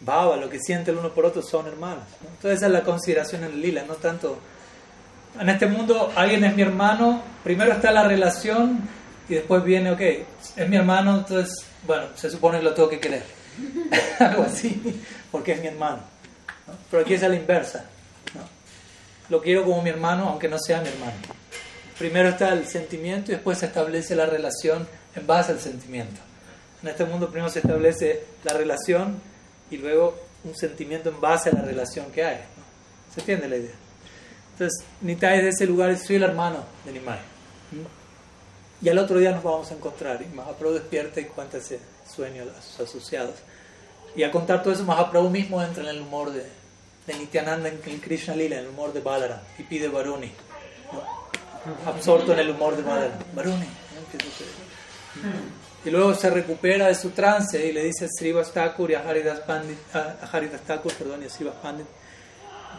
baba, lo que siente el uno por otro son hermanos. Entonces esa es la consideración en lila, no tanto... En este mundo alguien es mi hermano, primero está la relación y después viene, ok, es mi hermano, entonces, bueno, se supone que lo tengo que querer. Algo así, porque es mi hermano. Pero aquí es a la inversa lo quiero como mi hermano, aunque no sea mi hermano. Primero está el sentimiento y después se establece la relación en base al sentimiento. En este mundo primero se establece la relación y luego un sentimiento en base a la relación que hay. ¿Se entiende la idea? Entonces, Nitai de ese lugar, soy el hermano de Nimai. Y al otro día nos vamos a encontrar. Y Mahaprabhu despierta y cuenta ese sueño a sus asociados. Y a contar todo eso, Mahaprabhu mismo entra en el humor de, de Nityananda en Krishna Lila, en el humor de Balaram, y pide Varuni, absorto en el humor de Balaram, Varuni. Y luego se recupera de su trance y le dice a Srivas Thakur y a Haridas, Pandit, a Haridas Thakur, perdón, y a Srivas Pandit,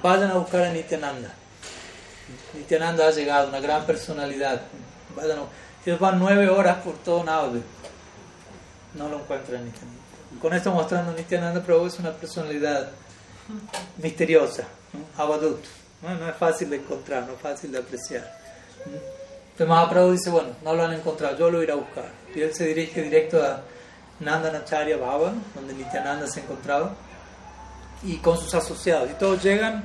vayan a buscar a Nityananda. Nityananda ha llegado, una gran personalidad. Vayan Ellos van nueve horas por todo Navadvip. No lo encuentran Nityananda. Con esto mostrando Nityananda Prabhu es una personalidad misteriosa, Abadut. ¿no? es fácil de encontrar, no es fácil de apreciar. Entonces Mahaprabhu dice, bueno, no lo han encontrado, yo lo iré a buscar. Y él se dirige directo a Nandanacharya Baba, donde Nityananda se encontraba, y con sus asociados. Y todos llegan,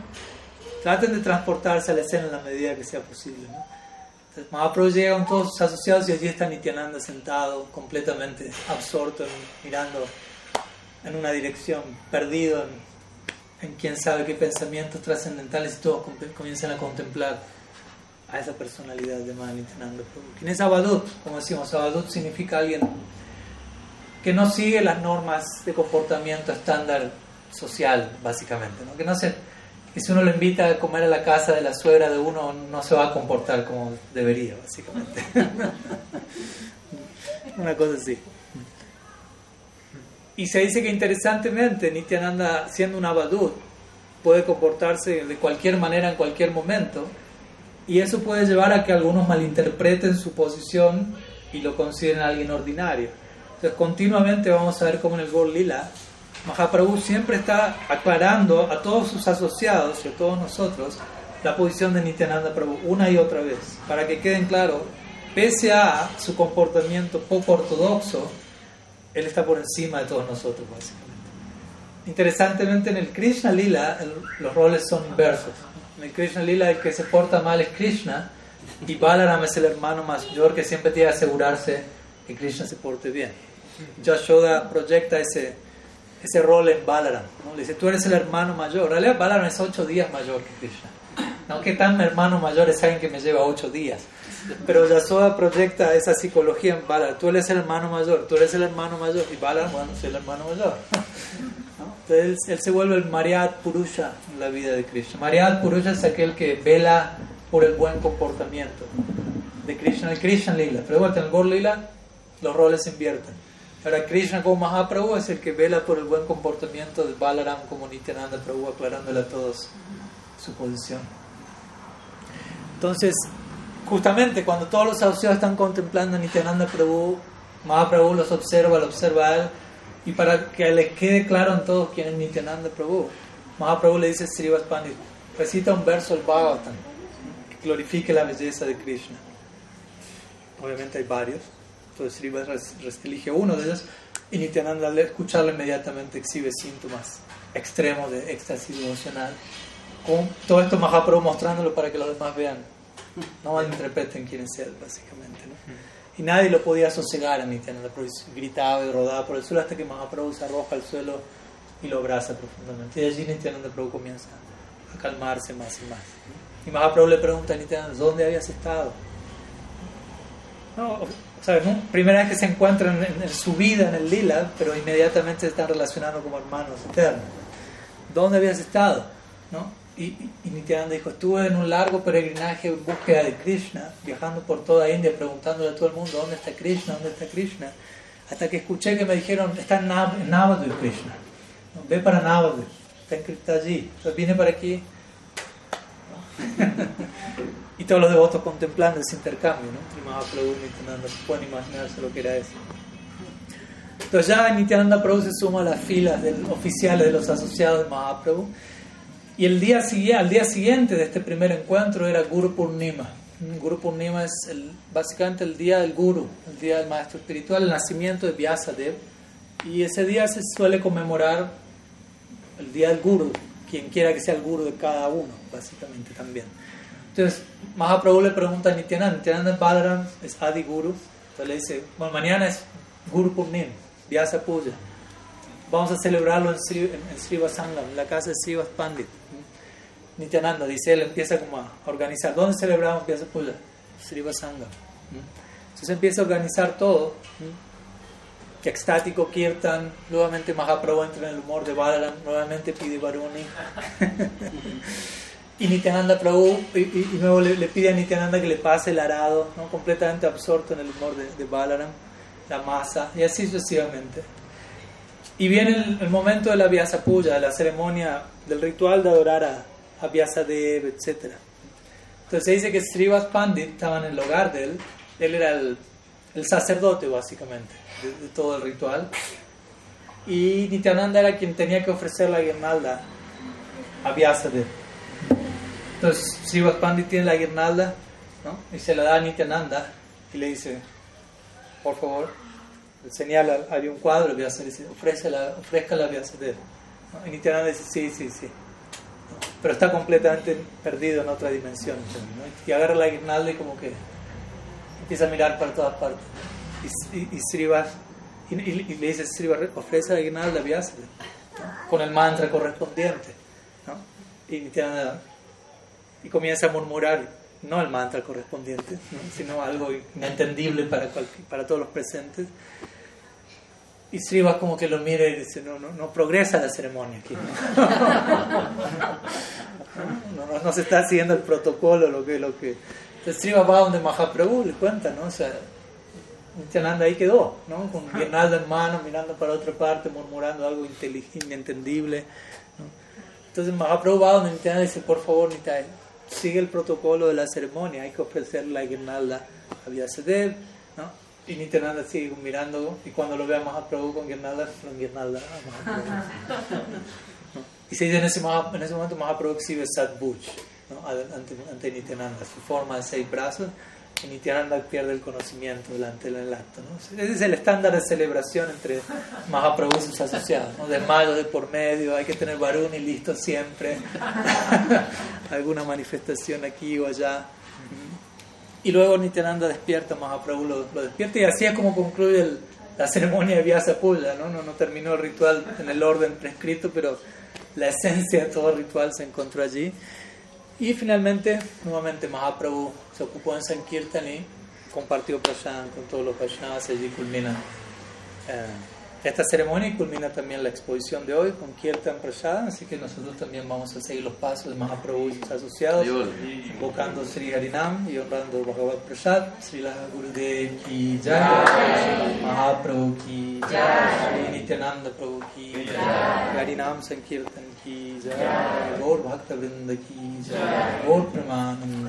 traten de transportarse a la escena en la medida que sea posible. ¿no? Entonces Mahaprabhu llega con todos sus asociados y allí está Nityananda sentado, completamente absorto, mirando en una dirección, perdido en en quién sabe qué pensamientos trascendentales y todos comienzan a contemplar a esa personalidad de Nityananda Prabhu. ¿Quién es Abadut? Como decimos, Abadut significa alguien que no sigue las normas de comportamiento estándar social, básicamente. ¿no? Que, no se, que si uno lo invita a comer a la casa de la suegra de uno, no se va a comportar como debería, básicamente. Una cosa así. Y se dice que interesantemente Nityananda, siendo un abadut, puede comportarse de cualquier manera en cualquier momento. Y eso puede llevar a que algunos malinterpreten su posición y lo consideren alguien ordinario. Entonces, continuamente vamos a ver cómo en el Gol Lila, Mahaprabhu siempre está aclarando a todos sus asociados y a todos nosotros la posición de Nityananda Prabhu una y otra vez, para que queden claro, pese a su comportamiento poco ortodoxo, él está por encima de todos nosotros, básicamente. Interesantemente, en el Krishna Lila los roles son inversos. En el Krishna Lila, el que se porta mal es Krishna y Balaram es el hermano mayor que siempre tiene que asegurarse que Krishna se porte bien. Yashoda proyecta ese, ese rol en Balaram. ¿no? Le dice, tú eres el hermano mayor. En realidad Balaram es ocho días mayor que Krishna. ¿No? ¿Qué tan hermano mayor es alguien que me lleva ocho días? Pero Yasoda proyecta esa psicología en Balaram. Tú eres el hermano mayor, tú eres el hermano mayor. Y Balaram, bueno, soy el hermano mayor. Entonces él, se vuelve el Mariat Purusha en la vida de Krishna. Mariat Purusha es aquel que vela por el buen comportamiento de Krishna, el Krishna Lila. Pero igual en el Gor Lila los roles se invierten. Ahora Krishna como Mahaprabhu es el que vela por el buen comportamiento de Balaram como Nityananda Prabhu, aclarándole a todos su posición. Entonces, justamente cuando todos los asociados están contemplando a Nityananda Prabhu, Mahaprabhu los observa, lo observa a él, y para que les quede claro a todos quién es Nityananda Prabhu, Mahaprabhu le dice a Srivas Pandit, recita un verso del Bhagavatam que glorifique la belleza de Krishna. Obviamente hay varios. Entonces Srivas elige uno de ellos y Nityananda al escucharlo inmediatamente exhibe síntomas extremos de éxtasis emocional. Con todo esto Mahaprabhu mostrándolo para que los demás vean, no malinterpreten quién es él, básicamente. Y nadie lo podía sosegar a Nityananda gritaba y rodaba por el suelo hasta que Mahaprabhu se arroja al suelo y lo abraza profundamente. Y allí Nityananda Prabhu comienza a calmarse más y más. Y Mahaprabhu le pregunta a Nityananda, ¿dónde habías estado? No, Primera vez que se encuentran en, su vida en el lila, pero inmediatamente se están relacionando como hermanos eternos. ¿Dónde habías estado? ¿No? Y, y, Nityananda dijo, estuve en un largo peregrinaje en búsqueda de Krishna, viajando por toda India, preguntándole a todo el mundo, ¿dónde está Krishna? ¿Dónde está Krishna? Hasta que escuché que me dijeron, está en, Nav Krishna. Ve para Navadvip, está, allí. Entonces vine para aquí. y todos los devotos contemplando ese intercambio, ¿no? Y Mahaprabhu Nityananda pueden imaginarse lo que era eso. Entonces ya Nityananda Prabhu se suma a las filas del, oficiales de los asociados de Mahaprabhu. Y el día, al día siguiente de este primer encuentro era Guru Purnima. Guru Purnima es el, básicamente el día del Guru, el día del maestro espiritual, el nacimiento de Vyasadev. Y ese día se suele conmemorar el día del Guru, quien quiera que sea el Guru de cada uno, básicamente también. Entonces, Mahaprabhu le pregunta a Nityananda, Nityananda Balaram es Adi Guru, entonces le dice, bueno, mañana es Guru Purnim, Vyasa Puja, vamos a celebrarlo en Sri, en, en la casa de Srivas Pandit. Nityananda dice, él empieza como a organizar, ¿dónde celebramos Vyasa Puja? Srivasangam. Entonces empieza a organizar todo, extático Kirtan, nuevamente Mahaprabhu entra en el humor de Balaram, nuevamente pide Varuni. Y Nityananda Prabhu, y, luego le, pide a Nityananda que le pase el arado, ¿no? completamente absorto en el humor de, Balaram, la masa, y así sucesivamente. Y viene el, momento de la Vyasa la ceremonia, del ritual de adorar a, a Vyasadev, etc. Entonces se dice que Srivas Pandit estaba en el hogar de él, él era el, el sacerdote básicamente de, todo el ritual, y Nityananda era quien tenía que ofrecer la guirnalda a Vyasadev. Entonces, Srivas Pandit tiene la guirnalda ¿no? y se la da a Nityananda y le dice, por favor, señala, hay un cuadro, Vyasa dice, ofrézcala a Vyasadeva. ¿no? Y Nityananda dice, sí, sí, sí. Pero está completamente perdido en otra dimensión. Y agarra la guirnalda y como que empieza a mirar para todas partes. Y, y, y le dice, Srivas, ofrece la guirnalda a Vyasadeva, con el mantra correspondiente. ¿no? Y comienza a murmurar, no el mantra correspondiente, sino algo inentendible para, para todos los presentes. Y Srivas como que lo mira y dice, no, no, no progresa la ceremonia aquí. No, no, se está siguiendo el protocolo, lo que... Lo que... Entonces Srivas va donde Mahaprabhu le cuenta, ¿no? O sea, Nityananda ahí quedó, ¿no? Con guirnalda en mano, mirando para otra parte, murmurando algo inentendible. ¿no? Entonces Mahaprabhu va donde Nityananda dice, por favor, Nityananda, sigue el protocolo de la ceremonia, hay que ofrecer la guirnalda a Vyasadeva, ¿no? Y Nityananda sigue mirando y cuando lo vea Mahaprabhu con guirnalda, con guirnalda Y se dice en ese, en ese momento Mahaprabhu exhibe Sadbuj ¿no? ante, ante Nityananda, su forma de seis brazos y Nityananda pierde el conocimiento delante del acto. ¿no? Ese es el estándar de celebración entre Mahaprabhu y sus asociados. ¿no? De mayo de por medio, hay que tener varón y listo siempre. Alguna manifestación aquí o allá. Y luego Nityananda despierta, Mahaprabhu lo, lo despierta y así es como concluye la ceremonia de Vyasa ¿no? ¿no? No terminó el ritual en el orden prescrito, pero la esencia de todo el ritual se encontró allí. Y finalmente, nuevamente Mahaprabhu se ocupó en Sankirtan y compartió prashan con todos los y allí culmina eh, esta ceremonia culmina también la exposición de hoy con Kirtan Prasad, así que nosotros también vamos a seguir los pasos de Mahaprabhu y sus asociados, invocando Sri Harinam y honrando Bhagavad Prasad, Sri Gurudev ki Jai, Mahaprabhu ki Jai, Sri Nityananda Prabhu ki Jai, Harinam Sankirtan ki Jai, Gaur Bhakta Vrinda ki Jai, Gaur Pramanam